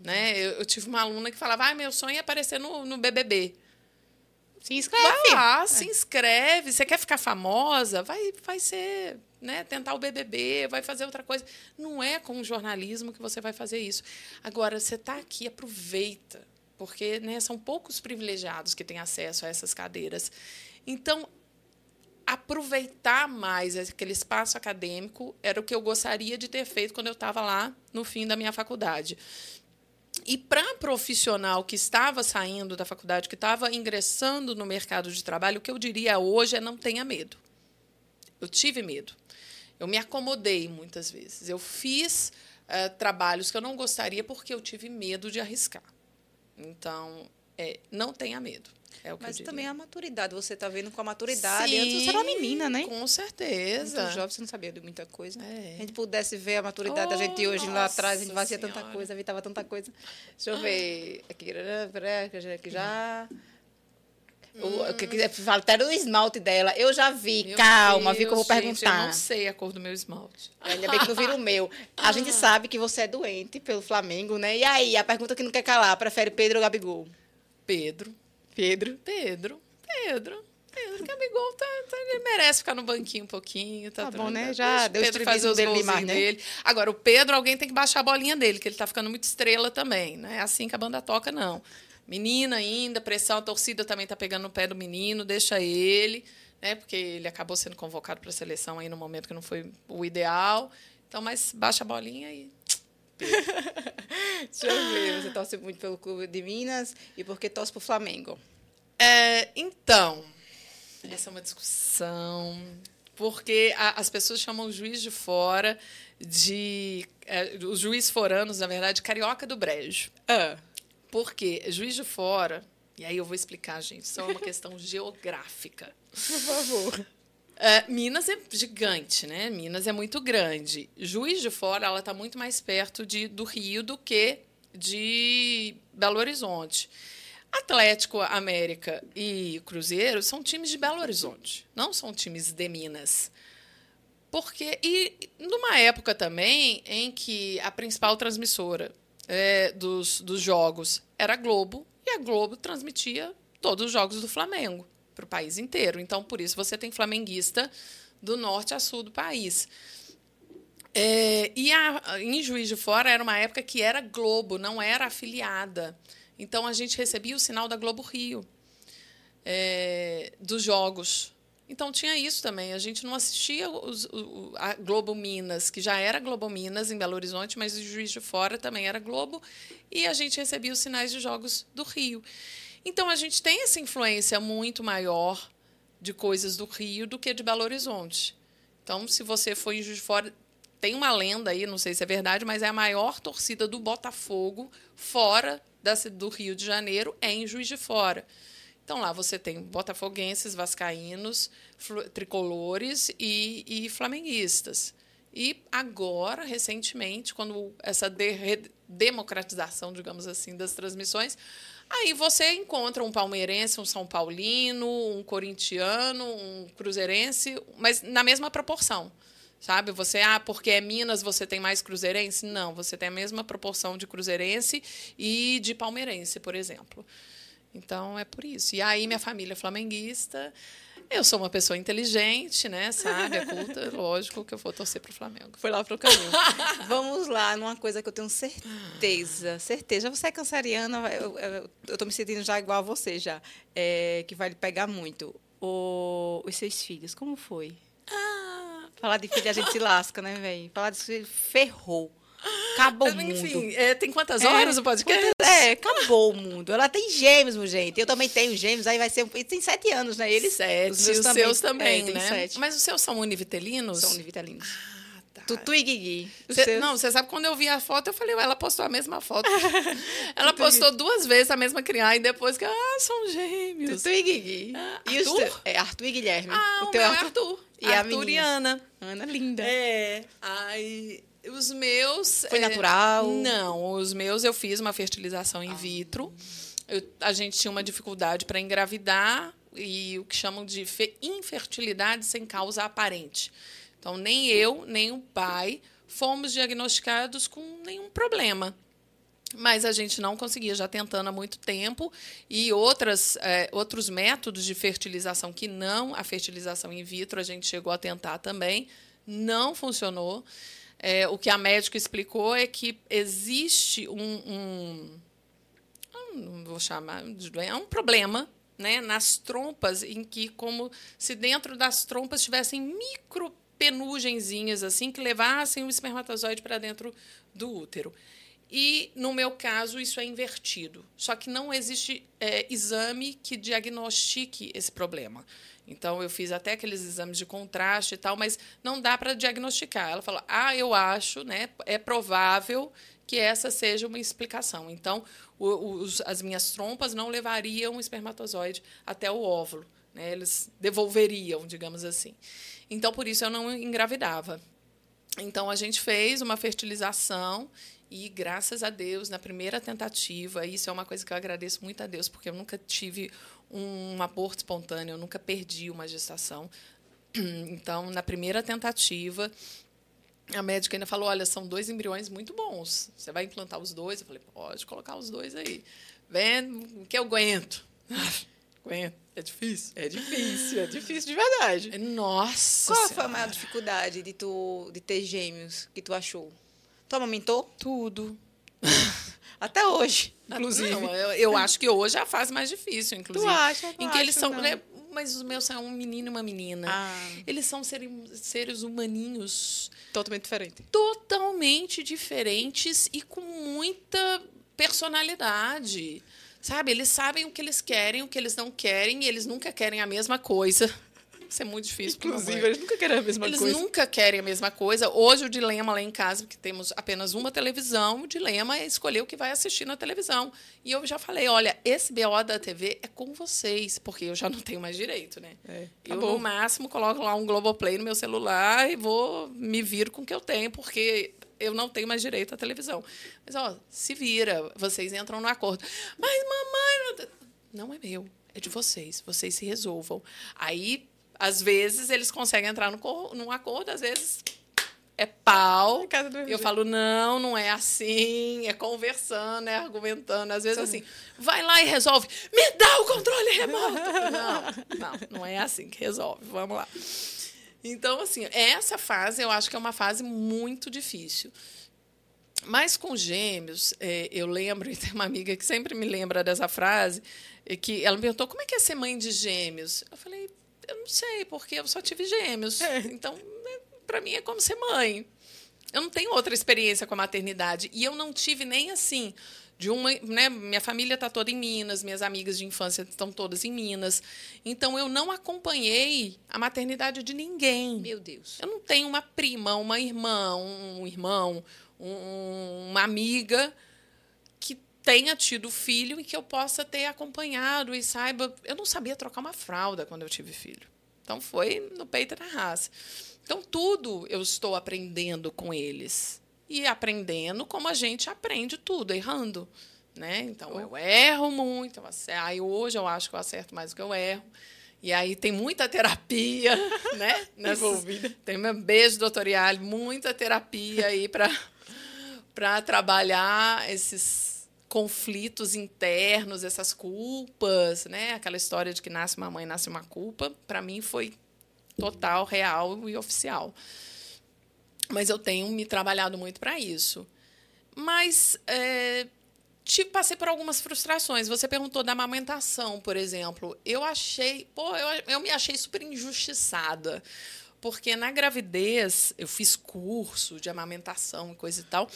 Né? Eu, eu tive uma aluna que falava: ah, meu sonho é aparecer no, no BBB. Se inscreve. Vai lá, é. se inscreve. Você quer ficar famosa? Vai, vai ser, né, tentar o BBB, vai fazer outra coisa. Não é com o jornalismo que você vai fazer isso. Agora, você está aqui, aproveita, porque né, são poucos privilegiados que têm acesso a essas cadeiras. Então, aproveitar mais aquele espaço acadêmico era o que eu gostaria de ter feito quando eu estava lá no fim da minha faculdade. E para profissional que estava saindo da faculdade, que estava ingressando no mercado de trabalho, o que eu diria hoje é não tenha medo. Eu tive medo. Eu me acomodei muitas vezes. Eu fiz uh, trabalhos que eu não gostaria porque eu tive medo de arriscar. Então, é, não tenha medo. É Mas também a maturidade, você está vendo com a maturidade. Sim, Antes você era uma menina, né? Com certeza. Muito jovem, você não sabia de muita coisa. É. A gente pudesse ver a maturidade oh, da gente hoje lá atrás, a gente fazia senhora. tanta coisa, evitava tanta coisa. Deixa eu ver. Aqui, aqui já. O, hum. que fala até do esmalte dela. Eu já vi. Meu Calma, Deus, vi que eu vou perguntar. Gente, eu não sei a cor do meu esmalte. Ainda bem que não vira o meu. A ah. gente sabe que você é doente pelo Flamengo, né? E aí, a pergunta que não quer calar: prefere Pedro ou Gabigol? Pedro. Pedro. Pedro. Pedro. Pedro Gabigol tá, tá, ele merece ficar no banquinho um pouquinho. Tá, tá bom, né? Já deu Pedro fazer os dele né? dele. Agora, o Pedro, alguém tem que baixar a bolinha dele, que ele tá ficando muito estrela também. Não é assim que a banda toca, não. Menina ainda, pressão, a torcida também tá pegando no pé do menino, deixa ele, né? Porque ele acabou sendo convocado para a seleção aí no momento que não foi o ideal. Então, mas baixa a bolinha e. Deixa eu ver, você torce muito pelo Clube de Minas e por que torce pro Flamengo? É, então, essa é uma discussão. Porque a, as pessoas chamam o juiz de fora de. É, os juiz foranos, na verdade, carioca do brejo. Ah, Porque juiz de fora, e aí eu vou explicar, gente, é uma questão geográfica. por favor. É, Minas é gigante, né? Minas é muito grande. Juiz de Fora, ela está muito mais perto de, do Rio do que de Belo Horizonte. Atlético, América e Cruzeiro são times de Belo Horizonte, não são times de Minas. Porque e numa época também em que a principal transmissora é, dos, dos jogos era Globo e a Globo transmitia todos os jogos do Flamengo para o país inteiro. Então, por isso você tem flamenguista do norte a sul do país. É, e a, em Juiz de Fora era uma época que era Globo, não era afiliada. Então a gente recebia o sinal da Globo Rio é, dos jogos. Então tinha isso também. A gente não assistia os, o, a Globo Minas, que já era Globo Minas em Belo Horizonte, mas o Juiz de Fora também era Globo, e a gente recebia os sinais de jogos do Rio. Então a gente tem essa influência muito maior de coisas do Rio do que de Belo Horizonte. Então, se você for em Juiz de Fora, tem uma lenda aí, não sei se é verdade, mas é a maior torcida do Botafogo fora da, do Rio de Janeiro é em Juiz de Fora. Então lá você tem botafoguenses, vascaínos, tricolores e, e flamenguistas. E agora, recentemente, quando essa de democratização, digamos assim, das transmissões, aí você encontra um palmeirense, um são paulino, um corintiano, um cruzeirense, mas na mesma proporção. Sabe? Você, ah, porque é Minas, você tem mais cruzeirense? Não, você tem a mesma proporção de cruzeirense e de palmeirense, por exemplo. Então é por isso. E aí minha família é flamenguista. Eu sou uma pessoa inteligente, né? Sábia, culta, lógico que eu vou torcer para o Flamengo. Foi lá pro caminho. Vamos lá, numa coisa que eu tenho certeza, certeza. Você é canceriana, eu, eu, eu tô me sentindo já igual a você já, é, que vai lhe pegar muito. O, os seus filhos, como foi? Ah, Falar de filho a gente se lasca, né, velho? Falar de filho ferrou. Acabou o mundo. enfim, é, tem quantas horas o podcast? É, acabou o mundo. Ela tem gêmeos, gente. Eu também tenho gêmeos, aí vai ser. Tem sete anos, né? Eles Sete, os os, meus também. seus também, É, né? sete. Mas os seus são univitelinos? São univitelinos. Ah, tá. Tutu e Guigui. Os Cê- seus- não, você sabe quando eu vi a foto, eu falei, "Ué, ela postou a mesma foto. ela postou duas vezes a mesma criança, e depois que, ah, são gêmeos. Tutu e Guigui. Ah, e os Arthur? teus- é Arthur e Guilherme. Ah, o, teu meu é Arthur. E a Arthur e menina? Ana. Ana linda. É. Aí, os meus... Foi é, natural? Não, os meus eu fiz uma fertilização in vitro. Eu- a gente tinha uma dificuldade para engravidar e o que chamam de fe- infertilidade sem causa aparente. Então, nem eu, nem o pai fomos diagnosticados com nenhum problema. Mas a gente não conseguia, já tentando há muito tempo, e outras, eh, outros métodos de fertilização que não a fertilização in vitro, a gente chegou a tentar também, não funcionou. Eh, o que a médica explicou é que existe um, um eu não vou chamar de doença, é um problema né, nas trompas, em que como se dentro das trompas tivessem micro penugenzinhas assim que levassem o espermatozoide para dentro do útero. E, no meu caso, isso é invertido. Só que não existe é, exame que diagnostique esse problema. Então, eu fiz até aqueles exames de contraste e tal, mas não dá para diagnosticar. Ela falou: ah, eu acho, né, é provável que essa seja uma explicação. Então, as minhas trompas não levariam o espermatozoide até o óvulo. Né? Eles devolveriam, digamos assim. Então, por isso, eu não engravidava. Então a gente fez uma fertilização e graças a Deus na primeira tentativa, isso é uma coisa que eu agradeço muito a Deus, porque eu nunca tive um aborto espontâneo, eu nunca perdi uma gestação. Então, na primeira tentativa, a médica ainda falou: "Olha, são dois embriões muito bons. Você vai implantar os dois?" Eu falei: "Pode colocar os dois aí. Vendo que eu aguento." aguento. É difícil. É difícil, é difícil de verdade. Nossa. Qual foi a Senhora. maior dificuldade de tu de ter gêmeos que tu achou? Tu amamentou? tudo. Até hoje, inclusive. Não, eu, eu acho que hoje é a fase mais difícil, inclusive. Tu acha? Eu não Em que eles acho, são né, mas os meus são um menino e uma menina. Ah. Eles são seres, seres humaninhos Totalmente diferente. totalmente diferentes e com muita personalidade. Sabe? Eles sabem o que eles querem, o que eles não querem, e eles nunca querem a mesma coisa. Isso é muito difícil. Inclusive, eles nunca querem a mesma Eles coisa. nunca querem a mesma coisa. Hoje, o dilema lá em casa, porque temos apenas uma televisão, o dilema é escolher o que vai assistir na televisão. E eu já falei: olha, esse BO da TV é com vocês, porque eu já não tenho mais direito, né? É, eu, acabou. no máximo, coloco lá um Globoplay no meu celular e vou me vir com o que eu tenho, porque eu não tenho mais direito à televisão. Mas, ó, se vira, vocês entram no acordo. Mas, mamãe. Não, não é meu, é de vocês. Vocês se resolvam. Aí, às vezes, eles conseguem entrar no cor- num acordo, às vezes é pau. Eu falo, não, não é assim, é conversando, é argumentando. Às vezes assim, vai lá e resolve. Me dá o controle remoto. Não, não, não é assim que resolve. Vamos lá. Então, assim, essa fase eu acho que é uma fase muito difícil. Mas com gêmeos, é, eu lembro, e tem uma amiga que sempre me lembra dessa frase, é que ela me perguntou como é que é ser mãe de gêmeos. Eu falei, eu não sei, porque eu só tive gêmeos. Então, para mim é como ser mãe. Eu não tenho outra experiência com a maternidade. E eu não tive nem assim. De uma, né, minha família está toda em Minas, minhas amigas de infância estão todas em Minas. Então, eu não acompanhei a maternidade de ninguém. Meu Deus. Eu não tenho uma prima, uma irmã, um irmão, um- uma amiga tenha tido filho e que eu possa ter acompanhado e saiba. Eu não sabia trocar uma fralda quando eu tive filho. Então foi no peito e na raça. Então tudo eu estou aprendendo com eles. E aprendendo como a gente aprende tudo, errando. Né? Então eu erro muito. eu Aí hoje eu acho que eu acerto mais do que eu erro. E aí tem muita terapia, né? Nessas- Envolvida. Tem um beijo, doutor Yali, muita terapia aí para trabalhar esses conflitos internos, essas culpas, né? Aquela história de que nasce uma mãe, nasce uma culpa, para mim foi total, real e oficial. Mas eu tenho me trabalhado muito para isso. Mas é, passei por algumas frustrações. Você perguntou da amamentação, por exemplo. Eu achei, pô, eu, eu me achei super injustiçada. Porque na gravidez eu fiz curso de amamentação e coisa e tal.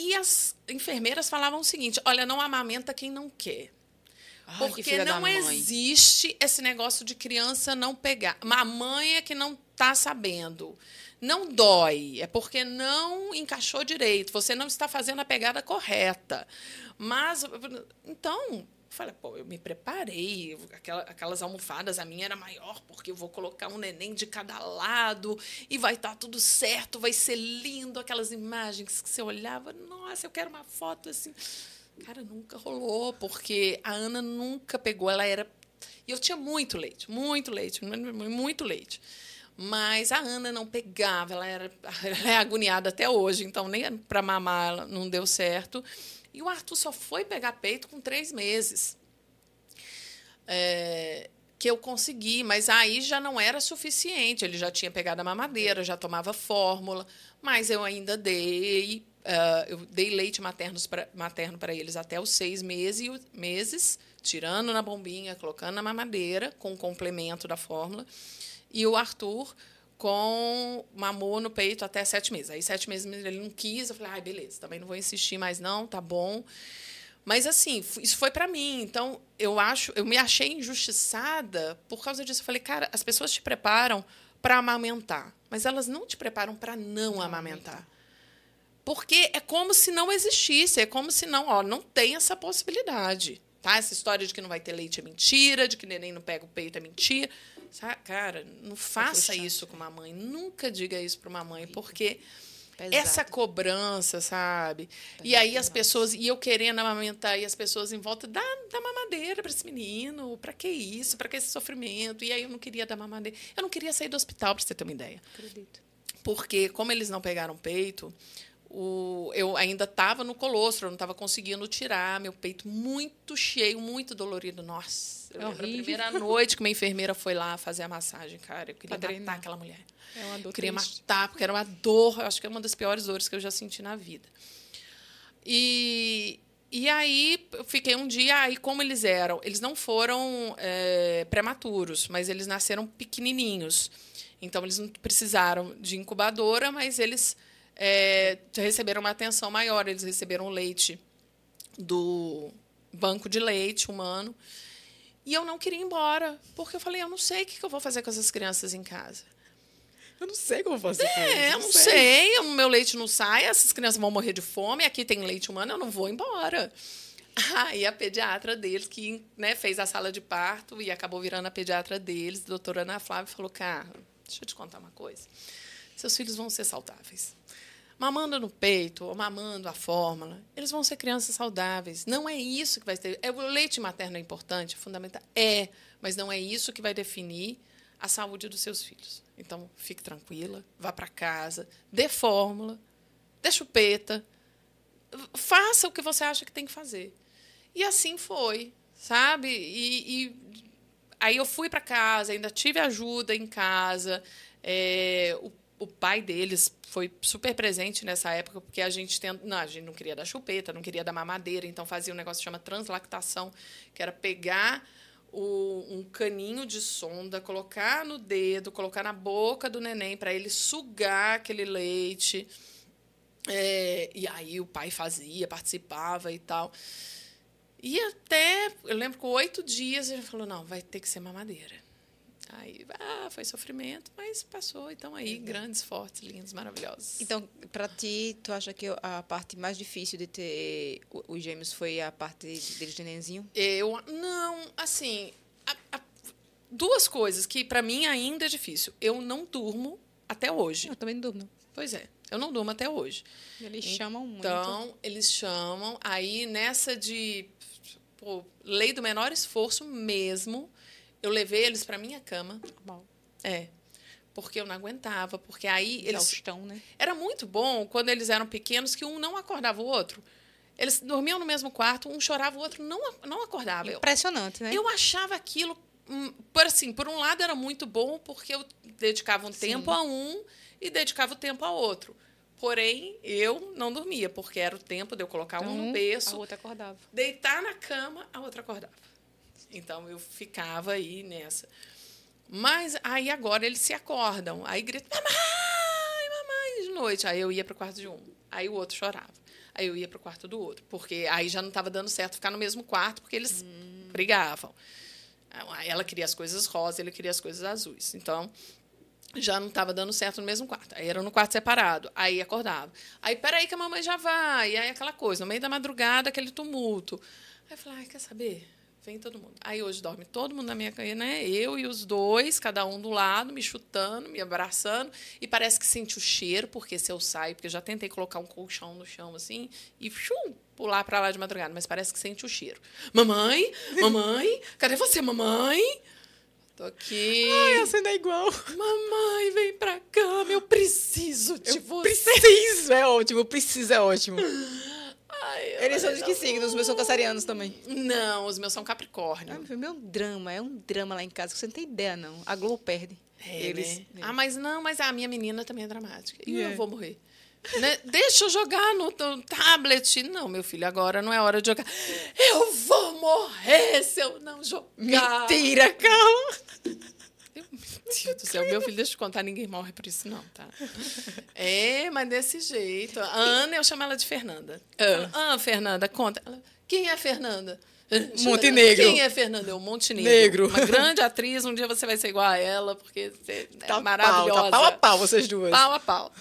E as enfermeiras falavam o seguinte: olha, não amamenta quem não quer. Ai, que Porque não existe esse negócio de criança não pegar. Mamãe é que não está sabendo. Não dói, é porque não encaixou direito, você não está fazendo a pegada correta. Mas, então, falei, pô, eu me preparei, aquela- aquelas almofadas, a minha era maior, porque eu vou colocar um neném de cada lado e vai estar tudo certo, vai ser lindo, aquelas imagens que você olhava, nossa, eu quero uma foto assim. Cara, nunca rolou, porque a Ana nunca pegou, ela era. E eu tinha muito leite, muito leite, muito leite. Mas a Ana não pegava, ela, era, ela é agoniada até hoje, então nem para mamar não deu certo. E o Arthur só foi pegar peito com três meses. É, que eu consegui, mas aí já não era suficiente. Ele já tinha pegado a mamadeira, já tomava fórmula, mas eu ainda dei. ah, eu dei leite pra, materno para eles até os seis meses, meses, tirando na bombinha, colocando na mamadeira, com o complemento da fórmula. E o Arthur com mamou no peito até sete meses. Aí, sete meses ele não quis. Eu falei, ai, beleza, também não vou insistir mais, não, tá bom. Mas, assim, isso foi para mim. Então, eu acho, eu me achei injustiçada por causa disso. Eu falei, cara, as pessoas te preparam para amamentar, mas elas não te preparam para não amamentar. Porque é como se não existisse, é como se não, ó, não tem essa possibilidade. Tá? Essa história de que não vai ter leite é mentira, de que neném não pega o peito é mentira. Sabe? Cara, não faça frustrante. isso com uma mãe. Nunca diga isso para uma mãe, porque Pesado. essa cobrança, sabe? e Pesado aí as pessoas, e eu querendo amamentar, e as pessoas em volta, dá, dá mamadeira para esse menino, para que isso, para que esse sofrimento? E aí eu não queria dar mamadeira. Eu não queria sair do hospital, para você ter uma ideia. Acredito. Porque, como eles não pegaram peito, o, eu ainda estava no colostro, eu não estava conseguindo tirar, meu peito muito cheio, muito dolorido. Nossa, eu É lembro a primeira noite que uma enfermeira foi lá fazer a massagem, cara. Eu queria matar aquela mulher. É uma dor Eu queria triste. matar, porque era uma dor, eu acho que é uma das piores dores que eu já senti na vida. E E aí, eu fiquei um dia, aí como eles eram? Eles não foram é, prematuros, mas eles nasceram pequenininhos. Então, eles não precisaram de incubadora, mas eles é, receberam uma atenção maior. Eles receberam leite do banco de leite humano. E eu não queria ir embora, porque eu falei, eu não sei o que eu vou fazer com essas crianças em casa. Eu não sei como fazer com É, eu não sei, o meu leite não sai, essas crianças vão morrer de fome, aqui tem leite humano, eu não vou embora. Aí a pediatra deles, que né, fez a sala de parto e acabou virando a pediatra deles, a doutora Ana Flávia, falou, cara, deixa eu te contar uma coisa. Seus filhos vão ser saudáveis. Mamando no peito ou mamando a fórmula, eles vão ser crianças saudáveis. Não é isso que vai ter. É, o leite materno é importante, é fundamental. É, mas não é isso que vai definir a saúde dos seus filhos. Então, fique tranquila, vá para casa, dê fórmula, dê chupeta, faça o que você acha que tem que fazer. E assim foi, sabe? E, e aí eu fui para casa, ainda tive ajuda em casa. É, o, o, pai deles foi super presente nessa época, porque a gente, tem, não, a gente não queria dar chupeta, não queria dar mamadeira, então fazia um negócio que chama translactação, que era pegar o, um caninho de sonda, colocar no dedo, colocar na boca do neném para ele sugar aquele leite. É, e aí o pai fazia, participava e tal. E até, eu lembro que oito dias ele falou, não, vai ter que ser mamadeira. Aí, ah, foi sofrimento, mas passou. Então aí, uhum. grandes, fortes, lindos, maravilhosos. Então, para ti, tu acha que a parte mais difícil de ter os gêmeos foi a parte deles de nenenzinho? Eu, não, assim, a, a, duas coisas que para mim ainda é difícil. Eu não durmo até hoje. Eu também não durmo. Pois é. Eu não durmo até hoje. Eles então, chamam muito. Então, eles chamam. Aí, nessa de pô, lei do menor esforço mesmo, eu levei eles para minha cama. Normal. É. Porque eu não aguentava. Porque aí eles. Exaustão, né? Era muito bom quando eles eram pequenos que um não acordava o outro. Eles dormiam no mesmo quarto, um chorava, o outro não, não acordava. Impressionante, né? Eu achava aquilo. Por assim, por um lado era muito bom, porque eu dedicava um Sim. tempo a um e dedicava o tempo ao outro. Porém, eu não dormia, porque era o tempo de eu colocar então, um no berço. A outra acordava. Deitar na cama, a outra acordava. Então, eu ficava aí nessa. Mas aí agora eles se acordam. Aí gritam, mamãe, mamãe, de noite. Aí eu ia para o quarto de um. Aí o outro chorava. Aí eu ia para o quarto do outro. Porque aí já não estava dando certo ficar no mesmo quarto, porque eles hum. brigavam. Ela queria as coisas rosas, ele queria as coisas azuis. Então, já não estava dando certo no mesmo quarto. Aí era no quarto separado. Aí acordava. Aí, peraí que a mamãe já vai. E aí aquela coisa, no meio da madrugada, aquele tumulto. Aí eu falei, ah, quer saber? Vem todo mundo. Aí hoje dorme todo mundo na minha cama, né? Eu e os dois, cada um do lado, me chutando, me abraçando. E parece que sente o cheiro, porque se eu saio, porque eu já tentei colocar um colchão no chão assim, e chum, pular para lá de madrugada, mas parece que sente o cheiro. Mamãe, mamãe, cadê você, mamãe? Tô aqui. Ai, a cena é igual. Mamãe, vem pra cama, eu preciso de eu você. Preciso, é ótimo, preciso é ótimo. Ai, Eles são de que signo? Os meus são caçarianos também. Não, os meus são capricórnio. Ah, meu drama, é um drama lá em casa que você não tem ideia, não. A Globo perde. É, Eles, né? é. Ah, mas não, mas a minha menina também é dramática. E é. eu vou morrer. Né? Deixa eu jogar no, no, tablet. Não, meu filho, agora não é hora de jogar. Eu vou morrer se eu não jogar. Mentira, calma. Meu Deus do céu, meu filho, deixa eu te contar, ninguém morre por isso, não, tá? É, mas desse jeito. A Ana, eu chamo ela de Fernanda. Ah, ah Fernanda, conta. Ela, Quem é a Fernanda? Montenegro. Quem é Fernanda? É o Montenegro. Negro. Uma grande atriz, um dia você vai ser igual a ela, porque você é tá maravilhosa. Pau, tá pau a pau, vocês duas. Pau a pau.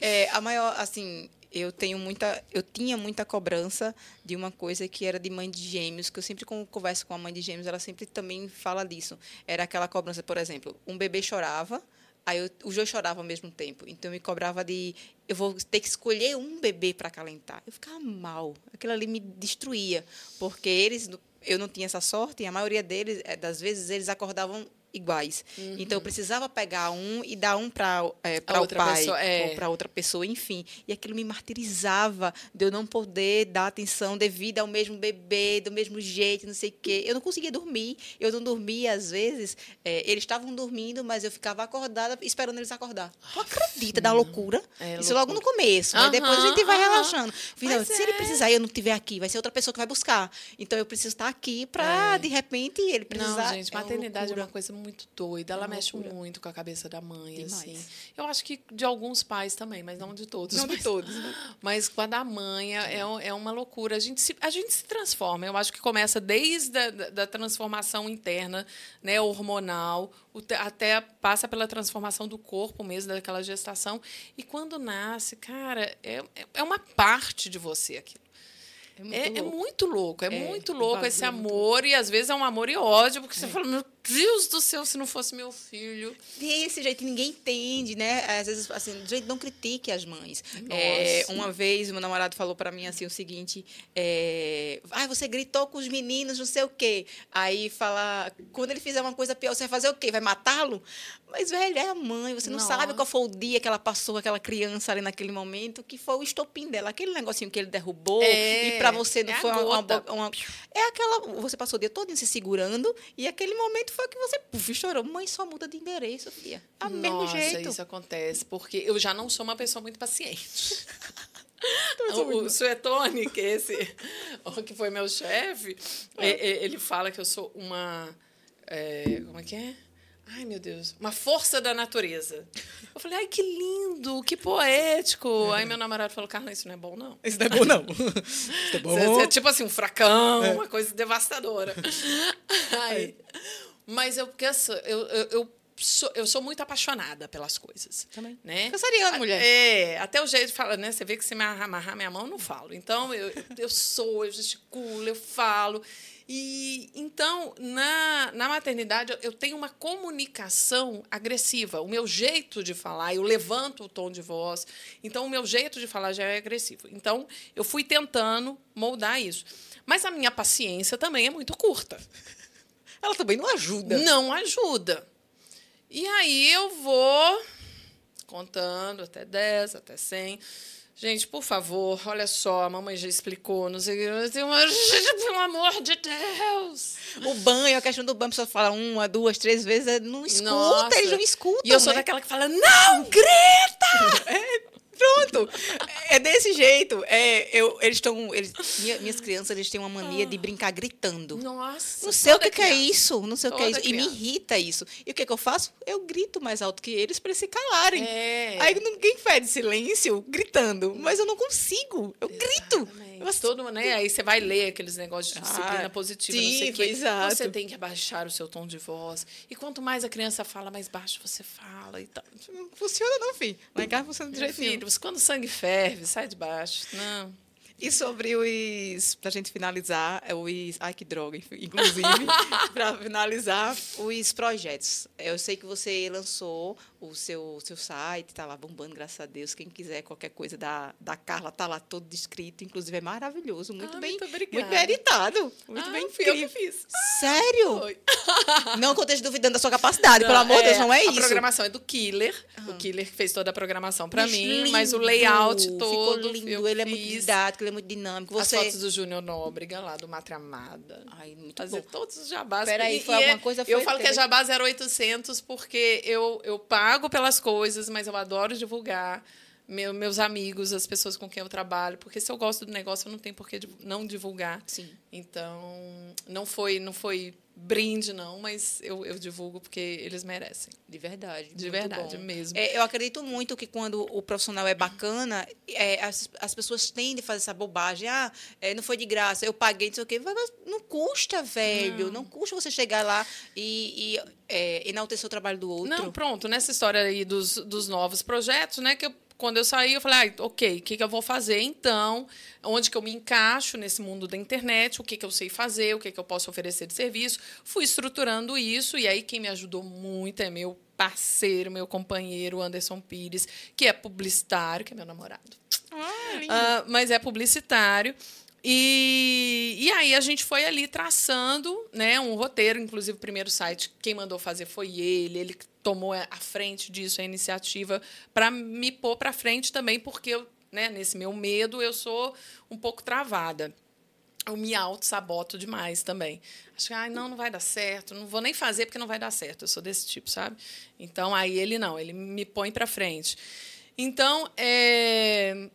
É, a maior, assim, eu tenho muita, eu tinha muita cobrança de uma coisa que era de mãe de gêmeos, que eu sempre quando converso com a mãe de gêmeos, ela sempre também fala disso. Era aquela cobrança, por exemplo, um bebê chorava, Aí eu, os dois choravam ao mesmo tempo. Então eu me cobrava de eu vou ter que escolher um bebê para acalentar. Eu ficava mal. Aquilo ali me destruía, porque eles eu não tinha essa sorte e a maioria deles, eh, das vezes, eles acordavam iguais. Então eu precisava pegar um e dar um para é, Uhum. A o pai pessoa, é. ou para outra pessoa, enfim. E aquilo me martirizava de eu não poder dar atenção devida ao mesmo bebê, do mesmo jeito, não sei o quê. Eu não conseguia dormir. Eu não dormia às vezes. é, eles estavam dormindo, mas eu ficava acordada esperando eles acordar. Tu acredita da loucura? É Isso logo no começo, mas depois a gente vai aham. relaxando. Mas se ele é. precisar e eu não estiver aqui, vai ser outra pessoa que vai buscar. Então eu preciso estar aqui para, de repente, ele precisar. Não, gente, É maternidade é loucura. uma coisa muito doida. Ela É mexe loucura. muito com a cabeça da mãe, Demais. assim. Eu acho que de alguns pais também, mas não de todos. Não de mas, todos. Mas com a da mãe é, é- é uma loucura. A gente, se, a gente se transforma. Eu acho que começa desde a da, da transformação interna, né, hormonal, até passa pela transformação do corpo mesmo, daquela gestação. E quando nasce, cara, é, é- é uma parte de você aquilo. É muito É, é louco. muito louco, é, É, muito louco esse é amor, e às vezes é um amor e ódio, porque você fala, meu Deus do céu, se não fosse meu filho. Desse jeito ninguém entende, né? Às vezes, assim, gente, não critique as mães. É, uma vez, meu namorado falou para mim assim o seguinte: é, ah, você gritou com os meninos, não sei o quê. Aí fala, quando ele fizer uma coisa pior, você vai fazer o quê? Vai matá-lo? Mas, velho, é a mãe, você não sabe qual foi o dia que ela passou com aquela criança ali naquele momento, que foi o estopim dela, aquele negocinho que ele derrubou, É, e para você não é foi uma, uma, uma- É aquela. Você passou o dia todo se segurando, e aquele momento foi que você puf, chorou. Mãe só muda de endereço, filha. A mesmo Nossa, jeito. isso acontece, porque eu já não sou uma pessoa muito paciente. o, o Suetone, que é esse, o que foi meu chefe, é- é- ele fala que eu sou uma. é, como é que é? Ai, meu Deus. Uma força da natureza. Eu falei, ai, que lindo, que poético. Aí meu namorado falou, Carla, isso não é bom, não. Isso não é bom, não. Isso é Você, você é tipo assim, um fracão, uma coisa devastadora. Aí, mas eu, porque eu, sou- eu, eu, eu sou, eu sou muito apaixonada pelas coisas. Também. Né? Canceriano, mulher. É, até o jeito de falar, né? Você vê que se me amarrar minha mão, eu não falo. Então, eu, eu sou, eu gesticulo, eu falo. E então, na, na maternidade, eu tenho uma comunicação agressiva. O meu jeito de falar, eu levanto o tom de voz. Então, o meu jeito de falar já é agressivo. Então, eu fui tentando moldar isso. Mas a minha paciência também é muito curta. Ela também não ajuda. Não ajuda. E aí eu vou contando até 10, até 100. Gente, por favor, olha só, a mamãe já explicou, não sei o que. Pelo amor de Deus! O banho, a questão do banho, a pessoa fala uma, duas, três vezes, é, não escuta, Nossa. eles não escutam. E eu sou né? daquela que fala, não grita! Pronto. É desse jeito. É, eu, eles estão. Eles, minha- minhas crianças eles têm uma mania de brincar gritando. Nossa, Não sei o que, que é criança. isso, não sei o que é isso. E me criança. irrita isso. E o que, que eu faço? Eu grito mais alto que eles para eles se calarem. É. Aí ninguém fede silêncio gritando, mas eu não consigo. Eu grito. Exatamente. Ass- Todo mundo, né? Aí você vai ler aqueles negócios de disciplina Ah, positiva, não sei o sim, quê. exato. Você tem que abaixar o seu tom de voz. E quanto mais a criança fala, mais baixo você fala e tal. Não funciona, não, filho. Lá em casa funciona do jeito nenhum. quando o sangue ferve, sai de baixo. Não. E sobre os. Pra gente finalizar, é os. Ai, que droga, inclusive. pra finalizar, os projetos. Eu sei que você lançou o seu, seu site, tá lá bombando, graças a Deus. Quem quiser qualquer coisa da, da Carla, tá lá todo descrito. Inclusive, é maravilhoso. Muito Ah, bem. muito obrigada. muito bem editado. Muito Ah, bem fui eu que fiz. Sério? Foi. Não que eu esteja duvidando da sua capacidade, pelo amor de Deus, não é A isso. programação é do Killer. O Killer fez toda a programação pra Mas mim, mas o lindo, layout todo. Ficou lindo, eu ele é muito didático, ele é muito dinâmico. As Você. fotos do Júnior Nóbrega lá, do Matre Amada. Ai, muito Fazer bom. todos os jabás. Peraí, foi e é- alguma coisa, Eu foi? falo que é Teve- jabá 0800 porque eu, eu pago pelas coisas, mas eu adoro divulgar. Meu, meus amigos, as pessoas com quem eu trabalho, porque se eu gosto do negócio, eu não tenho por que não divulgar. Sim. Então, não foi, não foi brinde, não, mas eu, eu divulgo porque eles merecem. De verdade. De verdade bom. mesmo. É, eu acredito muito que quando o profissional é bacana, é, as, as pessoas tendem a fazer essa bobagem. Ah, é, não foi de graça, eu paguei, não sei o quê. Mas não custa, velho. Não, custa você chegar lá e, e é, enaltecer o trabalho do outro. Não, pronto, nessa história aí dos, dos novos projetos, né? Que eu- quando eu saí, eu falei, ah, ok, o que, que eu vou fazer então? Onde que eu me encaixo nesse mundo da internet? O que, que eu sei fazer? O que, que eu posso oferecer de serviço? Fui estruturando isso, e aí quem me ajudou muito é meu parceiro, meu companheiro, Anderson Pires, que é publicitário, que é meu namorado. Ah. Ah, mas é publicitário. E, e aí a gente foi ali traçando né, um roteiro, inclusive o primeiro site, quem mandou fazer foi ele, ele tomou a frente disso, a iniciativa, para me pôr para frente também, porque eu, né, nesse meu medo eu sou um pouco travada. Eu me auto-saboto demais também. Acho que, ai, não, não vai dar certo, não vou nem fazer porque não vai dar certo. Eu sou desse tipo, sabe? Então, aí ele não, ele me põe para frente. Então, é...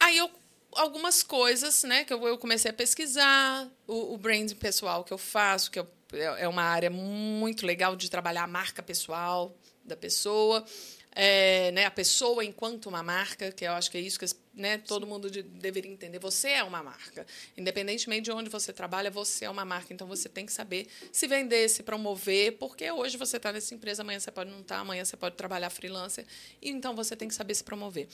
aí eu algumas coisas né, que eu, comecei a pesquisar, o, o branding pessoal que eu faço, que eu, é, é uma área muito legal de trabalhar a marca pessoal da pessoa. É, né, a pessoa enquanto uma marca, que eu acho que é isso que né, todo mundo de, deveria entender. Você é uma marca. Independentemente de onde você trabalha, você é uma marca. Então você tem que saber se vender, se promover, porque hoje você está nessa empresa, amanhã você pode não estar, tá, amanhã você pode trabalhar freelancer. E então você tem que saber se promover.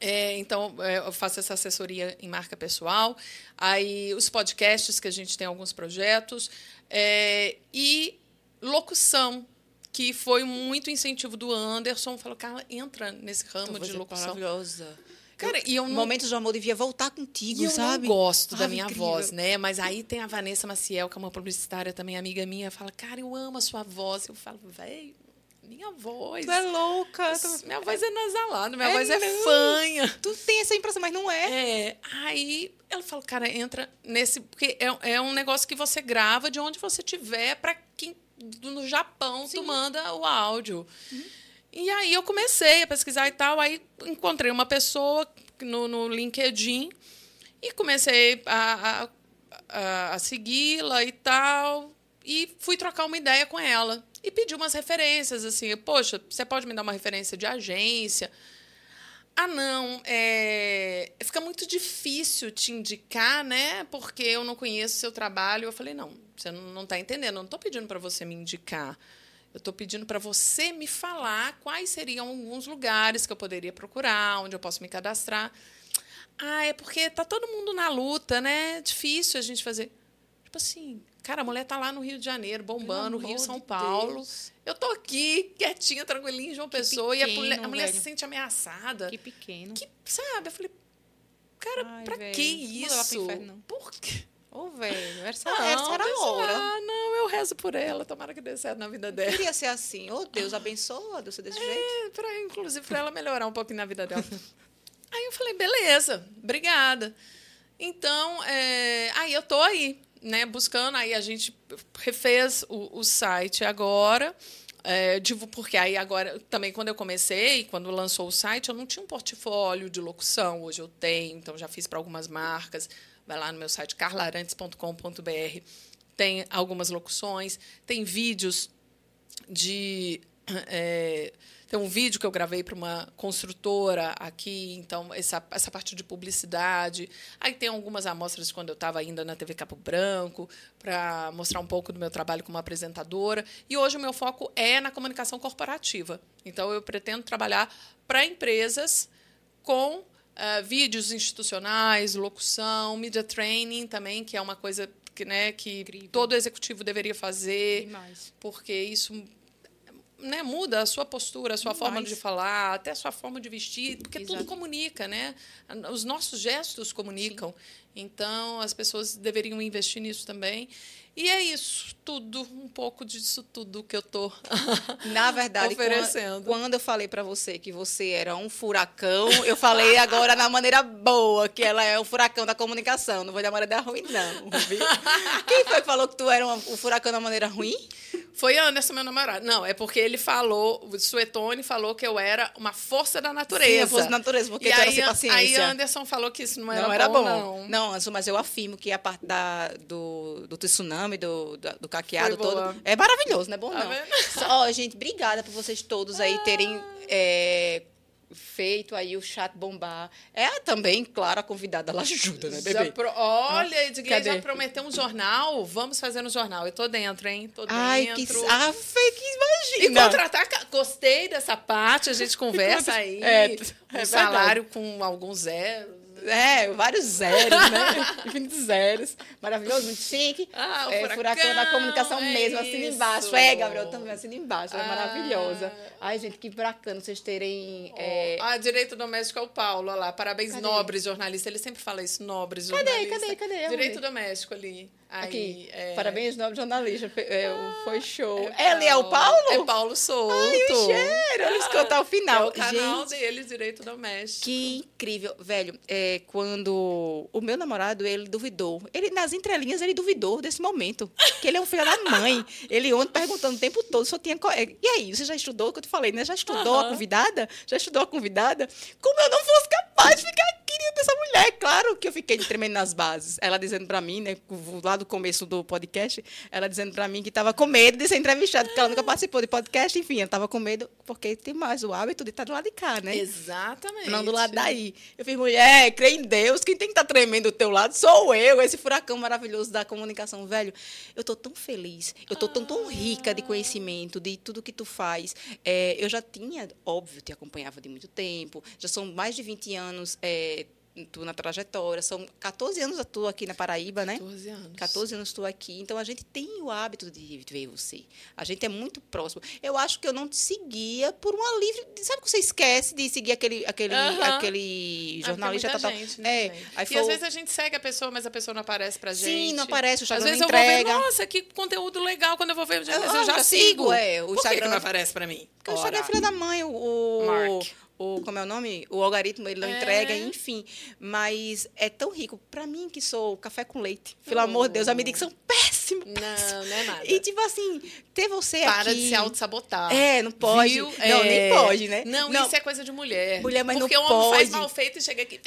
É, então, é, eu faço essa assessoria em marca pessoal. Aí, os podcasts, que a gente tem alguns projetos. É, e locução, que foi muito incentivo do Anderson. Falou, cara, entra nesse ramo de locução. Maravilhosa. Cara, e eu não... Momentos de amor devia voltar contigo, e sabe? Eu gosto da minha incrível. voz, né? Mas aí tem a Vanessa Maciel, que é uma publicitária também, amiga minha, fala, cara, eu amo a sua voz. Eu falo, velho, minha voz. Tu é louca. Tu... Minha voz é nasalada, minha é voz é fanha. Tu tem essa impressão, mas não é. É. Aí ela falou, cara, entra nesse. Porque é, é um negócio que você grava de onde você tiver, para quem. No Japão, Sim. tu manda o áudio. Uhum. E aí eu comecei a pesquisar e tal. Aí encontrei uma pessoa no, no LinkedIn e comecei a, a, a, a segui-la e tal. E fui trocar uma ideia com ela e pedi umas referências, assim, poxa, você pode me dar uma referência de agência? Ah, não, é... fica muito difícil te indicar, né? Porque eu não conheço o seu trabalho. Eu falei, não, você não está entendendo, eu não estou pedindo para você me indicar. Eu estou pedindo para você me falar quais seriam alguns lugares que eu poderia procurar, onde eu posso me cadastrar. Ah, é porque tá todo mundo na luta, né? Difícil a gente fazer. Tipo assim, Cara, a mulher tá lá no Rio de Janeiro, bombando, Rio, São Paulo. Deus. Eu tô aqui, quietinha, tranquilinha, João Pessoa, pequeno, e a mulher, a mulher se sente ameaçada. Que pequeno. Que, sabe? Eu falei, cara, Ai, pra velho. que isso? Por quê? Ô, oh, velho, essa, não, essa era a hora. Ah, não, eu rezo por ela, tomara que dê certo na vida dela. queria ser assim. Ô, oh, Deus abençoa, Deus desse é, jeito. Pra, inclusive, para ela melhorar um pouquinho na vida dela. aí eu falei, beleza, obrigada. Então, é, aí eu tô aí né, buscando, aí a gente refez o, o site agora. É, porque aí agora, também quando eu comecei, quando lançou o site, eu não tinha um portfólio de locução, hoje eu tenho, então já fiz para algumas marcas. Vai lá no meu site carlarantes.com.br, tem algumas locuções, tem vídeos de. É, tem um vídeo que eu gravei para uma construtora aqui, então essa, essa parte de publicidade. Aí tem algumas amostras de quando eu estava ainda na TV Capo Branco, para mostrar um pouco do meu trabalho como apresentadora. E hoje o meu foco é na comunicação corporativa. Então eu pretendo trabalhar para empresas com uh, vídeos institucionais, locução, media training também, que é uma coisa que, né, que todo executivo deveria fazer, Demais. porque isso né, muda a sua postura, a sua forma de falar, até a sua forma de vestir, porque Exato. tudo comunica, né? Os nossos gestos comunicam. Sim. Então, as pessoas deveriam investir nisso também. E é isso, tudo, um pouco disso tudo que eu tô Na verdade, oferecendo. Quando, quando eu falei para você que você era um furacão, eu falei agora na maneira boa, que ela é o furacão da comunicação, não vou da maneira ruim não. Viu? Quem foi que falou que tu era um, um furacão da maneira ruim? Foi Anderson, meu namorado. Não, é porque ele falou, o Suetone falou que eu era uma força da natureza. Sim, a força da natureza, porque e aí, era sem paciência. Aí Anderson falou que isso não era, não era bom, bom. Não, não mas eu afirmo que a parte da, do, do tsunami, do, do, do caqueado todo, é maravilhoso, não é bom tá não. Ó, gente, obrigada por vocês todos aí terem... É, feito aí o chat bombar. É também, claro, a convidada, ela ajuda, né, bebê? Pro... Olha, Edgley já prometeu um jornal. Vamos fazer um jornal. Eu tô dentro, hein? Tô dentro. Ai, que, ah, que imagina. E contratar... Gostei dessa parte, a gente conversa aí. É, é um salário com alguns zeros. É, vários zeros, né? Infinitos zeros. Maravilhoso, muito chique. Ah, o é, furacão, furacão da comunicação é mesmo, assina isso. embaixo. É, Gabriel, também assina embaixo. É Ah. maravilhosa. Ai, gente, que bacana vocês terem. é, Ah, direito doméstico é o Paulo, olha lá. Parabéns, Cadê? nobres jornalistas. Ele sempre fala isso, nobres Cadê? jornalistas. Cadê? Cadê? Direito doméstico ali. Aí, Aqui, é... parabéns, nobre jornalista. É, o- foi show. É Ele é o Paulo? É Paulo Souto. Ai, o cheiro. Cantam ao É final. o canal Gente, dele, Direito Doméstico. Que incrível, velho. É, quando o meu namorado, ele duvidou. Ele, nas entrelinhas, ele duvidou desse momento. Que ele é um filho da mãe. Ele ontem perguntando o tempo todo, só tinha. é, E aí, você já estudou? O que eu te falei, né? Já estudou a Aham. convidada? Já estudou a convidada? Como eu não fosse capaz de ficar querida dessa mulher. Claro que eu fiquei tremendo nas bases. Ela dizendo pra mim, né, lá do começo do podcast, ela dizendo pra mim que tava com medo de ser entrevistada, porque ela nunca participou de podcast, enfim, ela tava com medo, porque tem mais o hábito de estar do lado de cá, né? Exatamente. Não do lado daí. Eu fiz, mulher, crê em Deus, quem tem que estar tremendo do teu lado sou eu, esse furacão maravilhoso da comunicação, velho. Eu tô tão feliz, eu tô tão, tão rica de conhecimento, de tudo que tu faz. É, eu já tinha, óbvio, te acompanhava de muito tempo, já são mais de 20 anos é, tu na trajetória, são 14 anos tu aqui na Paraíba, né? 14 anos. 14 anos estou aqui, então a gente tem o hábito de ver você. A gente é muito próximo. Eu acho que eu não te seguia por uma livre. Sabe que você esquece de seguir aquele, aquele, aquele Ah, jornalista porque tal, tal. gente, né, É, aí e foi às vezes a gente segue a pessoa, mas a pessoa não aparece pra gente. Sim, não aparece, o Às Instagram vezes não eu vou ver, entrega. nossa, que conteúdo legal quando eu vou ver. Mas Ah, eu já, já sigo. sigo, é, o Por que que, Instagram- não aparece pra mim? Porque o Instagram é Ora. filha da mãe, o, o, Mark. O- como é o nome? O algoritmo, ele não É. entrega, enfim. Mas é tão rico. Pra mim, que sou café com leite, pelo amor de Deus, a minha dicção péssima. Não, não é nada. E, tipo assim, ter você Para aqui... de se auto-sabotar. É, não pode. Viu? Não, nem É. pode, né? Não, Não. isso é coisa de mulher. Mulher, mas Porque não o homem faz pode. mal feito e chega aqui.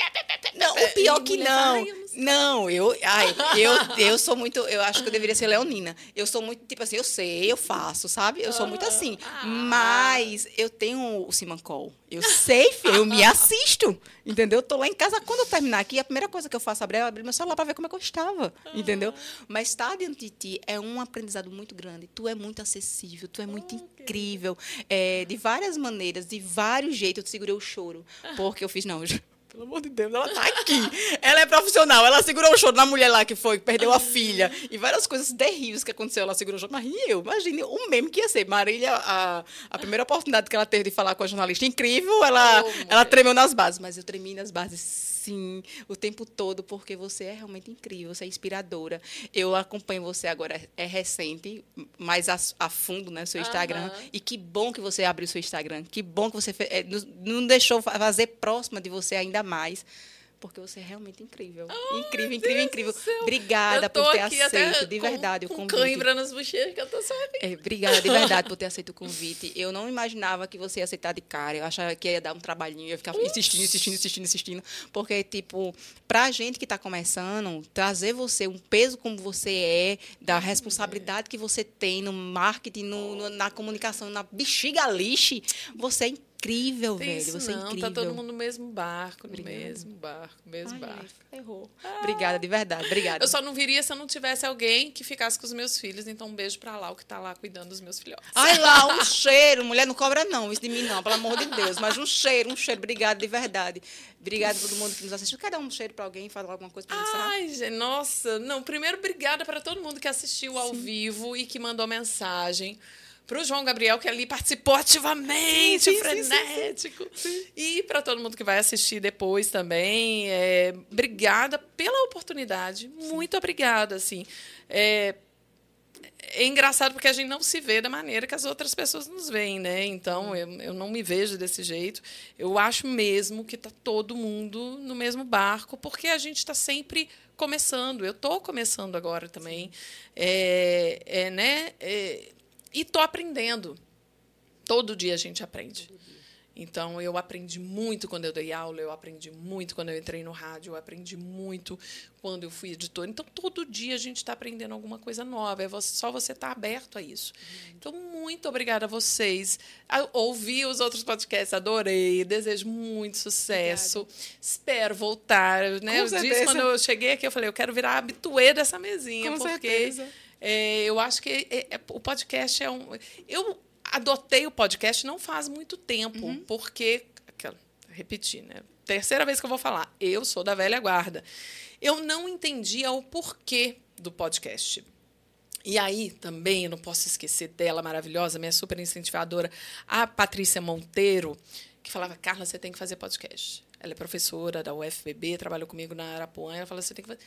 Não, o pior que não. fala, "Ai, eu não sei." Não, eu, ai, eu, eu sou muito, eu acho que eu deveria ser leonina. Eu sou muito, tipo assim, eu sei, eu faço, sabe? Eu sou muito assim. Ah. Mas eu tenho o Simancol. Eu sei, filho, eu me assisto. Entendeu? Eu tô lá em casa, quando eu terminar aqui, a primeira coisa que eu faço é abrir meu celular para ver como é que eu estava. Entendeu? Mas estar diante de ti é um aprendizado muito grande. Tu é muito acessível, tu é muito incrível. É, de várias maneiras, de vários jeitos. Eu te segurei o choro. Porque eu fiz, não, pelo amor de Deus, ela tá aqui. Ela é profissional. Ela segurou o choro da mulher lá que foi, que perdeu a filha. E várias coisas terríveis que aconteceu. Ela segurou o choro. Mas eu? Imagine o meme que ia ser. Marília, a, a primeira oportunidade que ela teve de falar com a jornalista incrível, ela, Oh, ela tremeu nas bases. Mas eu tremi nas bases, sim, o tempo todo, porque você é realmente incrível, você é inspiradora. Eu acompanho você agora, é recente, mais a, a fundo, né, seu Instagram. E que bom que você abriu o seu Instagram. Que bom que você fe- eh, nos- não deixou fa- fazer próxima de você ainda mais. Porque você é realmente incrível. incrível, incrível, incrível. Obrigada por ter aceito, de com- verdade, com o convite. cãibra nas bochechas que eu tô só É, obrigada de verdade por ter aceito o convite. Eu não imaginava que você ia aceitar de cara. Eu achava que ia dar um trabalhinho, ia ficar insistindo, insistindo, insistindo, insistindo. Porque, tipo, pra gente que tá começando, trazer você, um peso como você é, da responsabilidade que você tem no marketing, no, no- na comunicação, na bexiga lixe, você é incrível, Tem velho. Você é não, incrível. tá todo mundo no mesmo barco, no Obrigada. mesmo barco, mesmo Ai, barco. errou. Obrigada, de verdade. Obrigada. Eu só não viria se eu não tivesse alguém que ficasse com os meus filhos. Então, um beijo pra Lau, que tá lá cuidando dos meus filhotes. Ai lá, um cheiro. Mulher não cobra não, isso de mim não, pelo amor de Deus. Mas um cheiro, um cheiro. Obrigada, de verdade. Obrigada a todo mundo que nos assistiu. Quer dar um cheiro pra alguém, falar alguma coisa pra encerrar? Ai, gente, nossa. Não, primeiro, obrigada para todo mundo que assistiu ao vivo e que mandou mensagem. Para o João Gabriel, que ali participou ativamente, Sim, sim, sim, frenético. E para todo mundo que vai assistir depois também. é, obrigada pela oportunidade. Muito obrigada, assim. É, é engraçado porque a gente não se vê da maneira que as outras pessoas nos veem, né? Então, eu, eu não me vejo desse jeito. Eu acho mesmo que está todo mundo no mesmo barco, porque a gente está sempre começando. Eu estou começando agora também. É, é, né? É, e estou aprendendo. Todo dia a gente aprende. Então, eu aprendi muito quando eu dei aula, eu aprendi muito quando eu entrei no rádio, eu aprendi muito quando eu fui editor. Então, todo dia a gente está aprendendo alguma coisa nova, é só você estar aberto a isso. Então, muito obrigada a vocês. A- Ouvi os outros podcasts, adorei, desejo muito sucesso. Espero voltar. Né? Com eu disse quando eu cheguei aqui, eu falei, eu quero virar habituê dessa mesinha, Com porque certeza. É, eu acho que é- é- o podcast é um. Eu adotei o podcast não faz muito tempo, Uhum. porque. aquela- Repetir, né? terceira vez que eu vou falar. Eu sou da velha guarda. Eu não entendia o porquê do podcast. E aí, também, eu não posso esquecer dela, maravilhosa, minha super incentivadora, a Patrícia Monteiro, que falava: Carla, você tem que fazer podcast. Ela é professora da UFBB, trabalhou comigo na Arapuã. Ela falou: você tem que fazer.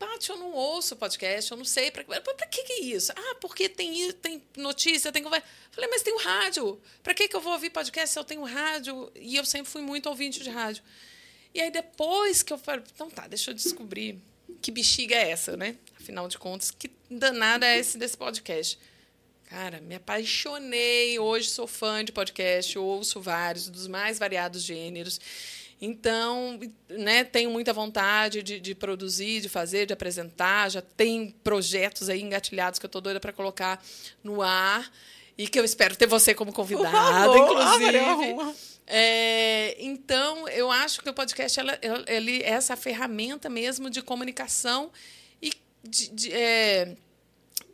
Paty, eu não ouço podcast, eu não sei. Para que, que é isso? Ah, porque tem, tem notícia, tem conversa. Falei, mas tem o rádio. Para que, que eu vou ouvir podcast se eu tenho rádio? E eu sempre fui muito ouvinte de rádio. E aí, depois que eu falei, então tá, deixa eu descobrir que bexiga é essa, né? Afinal de contas, que danada é esse desse podcast? Cara, me apaixonei. Hoje sou fã de podcast, ouço vários, dos mais variados gêneros. Então, né, tenho muita vontade de, de, produzir, de fazer, de apresentar. Já tem projetos aí engatilhados que eu estou doida para colocar no ar e que eu espero ter você como convidada, inclusive. É, então, eu acho que o podcast ela, ele é essa ferramenta mesmo de comunicação e de, de é,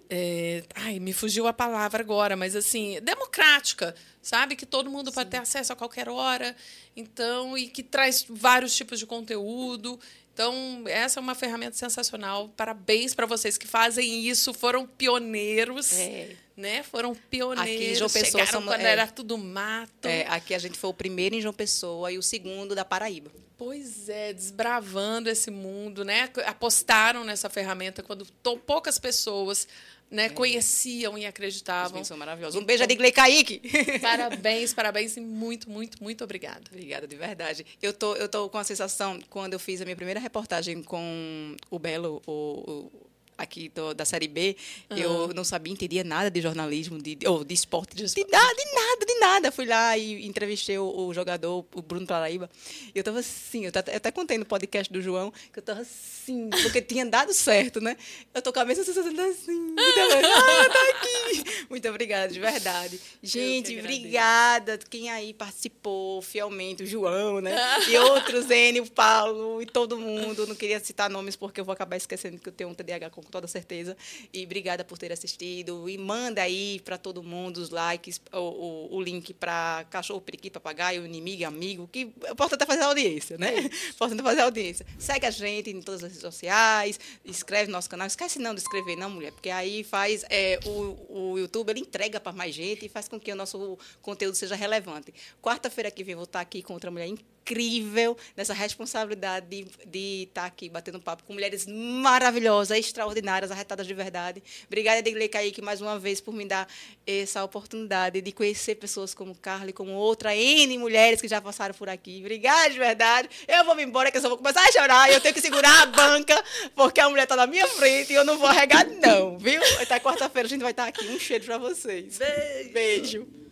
é, ai, me fugiu a palavra agora, mas assim, democrática, sabe? Que todo mundo Sim. pode ter acesso a qualquer hora, então, e que traz vários tipos de conteúdo. Então, essa é uma ferramenta sensacional. Parabéns para vocês que fazem isso, foram pioneiros. É. Né? Foram pioneiros. Aqui em João Pessoa somos, quando é, era tudo mato. É, aqui a gente foi o primeiro em João Pessoa e o segundo da Paraíba. Pois é, desbravando esse mundo, né? Apostaram nessa ferramenta quando poucas pessoas né, conheciam e acreditavam. São maravilhosos. Um beijo a Digley Kaique. Parabéns, parabéns e muito, muito, muito obrigada. Obrigada, de verdade. Eu tô, eu tô com a sensação, quando eu fiz a minha primeira reportagem com o Belo, o, o aqui do, da Série B, uhum. eu não sabia, entendia nada de jornalismo, de, ou de esporte, de, de, nada, de nada, de nada. Fui lá e entrevistei o, o jogador, o Bruno Paraíba. E eu tava assim, eu, eu até contei no podcast do João, que eu tava assim, porque tinha dado certo, né? Eu tô com a mesma sensação assim, ah, tá aqui. Muito obrigada, de verdade. Gente, obrigada quem aí participou fielmente, o João, né? E outros, N, o Paulo e todo mundo. Não queria citar nomes porque eu vou acabar esquecendo que eu tenho um TDAH com toda certeza. E obrigada por ter assistido. E manda aí para todo mundo os likes, o, o, o link para cachorro, periquito, papagaio, inimigo, amigo. Que importante é fazer a audiência, né? Importante é fazer a audiência. Segue a gente em todas as redes sociais, inscreve no nosso canal. Esquece não de inscrever, não, mulher, porque aí faz é, o, o YouTube ele entrega para mais gente e faz com que o nosso conteúdo seja relevante. Quarta-feira que vem vou estar aqui com outra mulher incrível incrível nessa responsabilidade de, de estar tá aqui batendo papo com mulheres maravilhosas, extraordinárias, arretadas de verdade. Obrigada, Edgley Kaique, mais uma vez, por me dar essa oportunidade de conhecer pessoas como Carla e como outra N mulheres que já passaram por aqui. Obrigada, de verdade. Eu vou me embora, que eu só vou começar a chorar e eu tenho que segurar a banca, porque a mulher está na minha frente e eu não vou arregar, não, viu? Até quarta-feira a gente vai estar aqui. Um cheiro para vocês. Beijo. Beijo.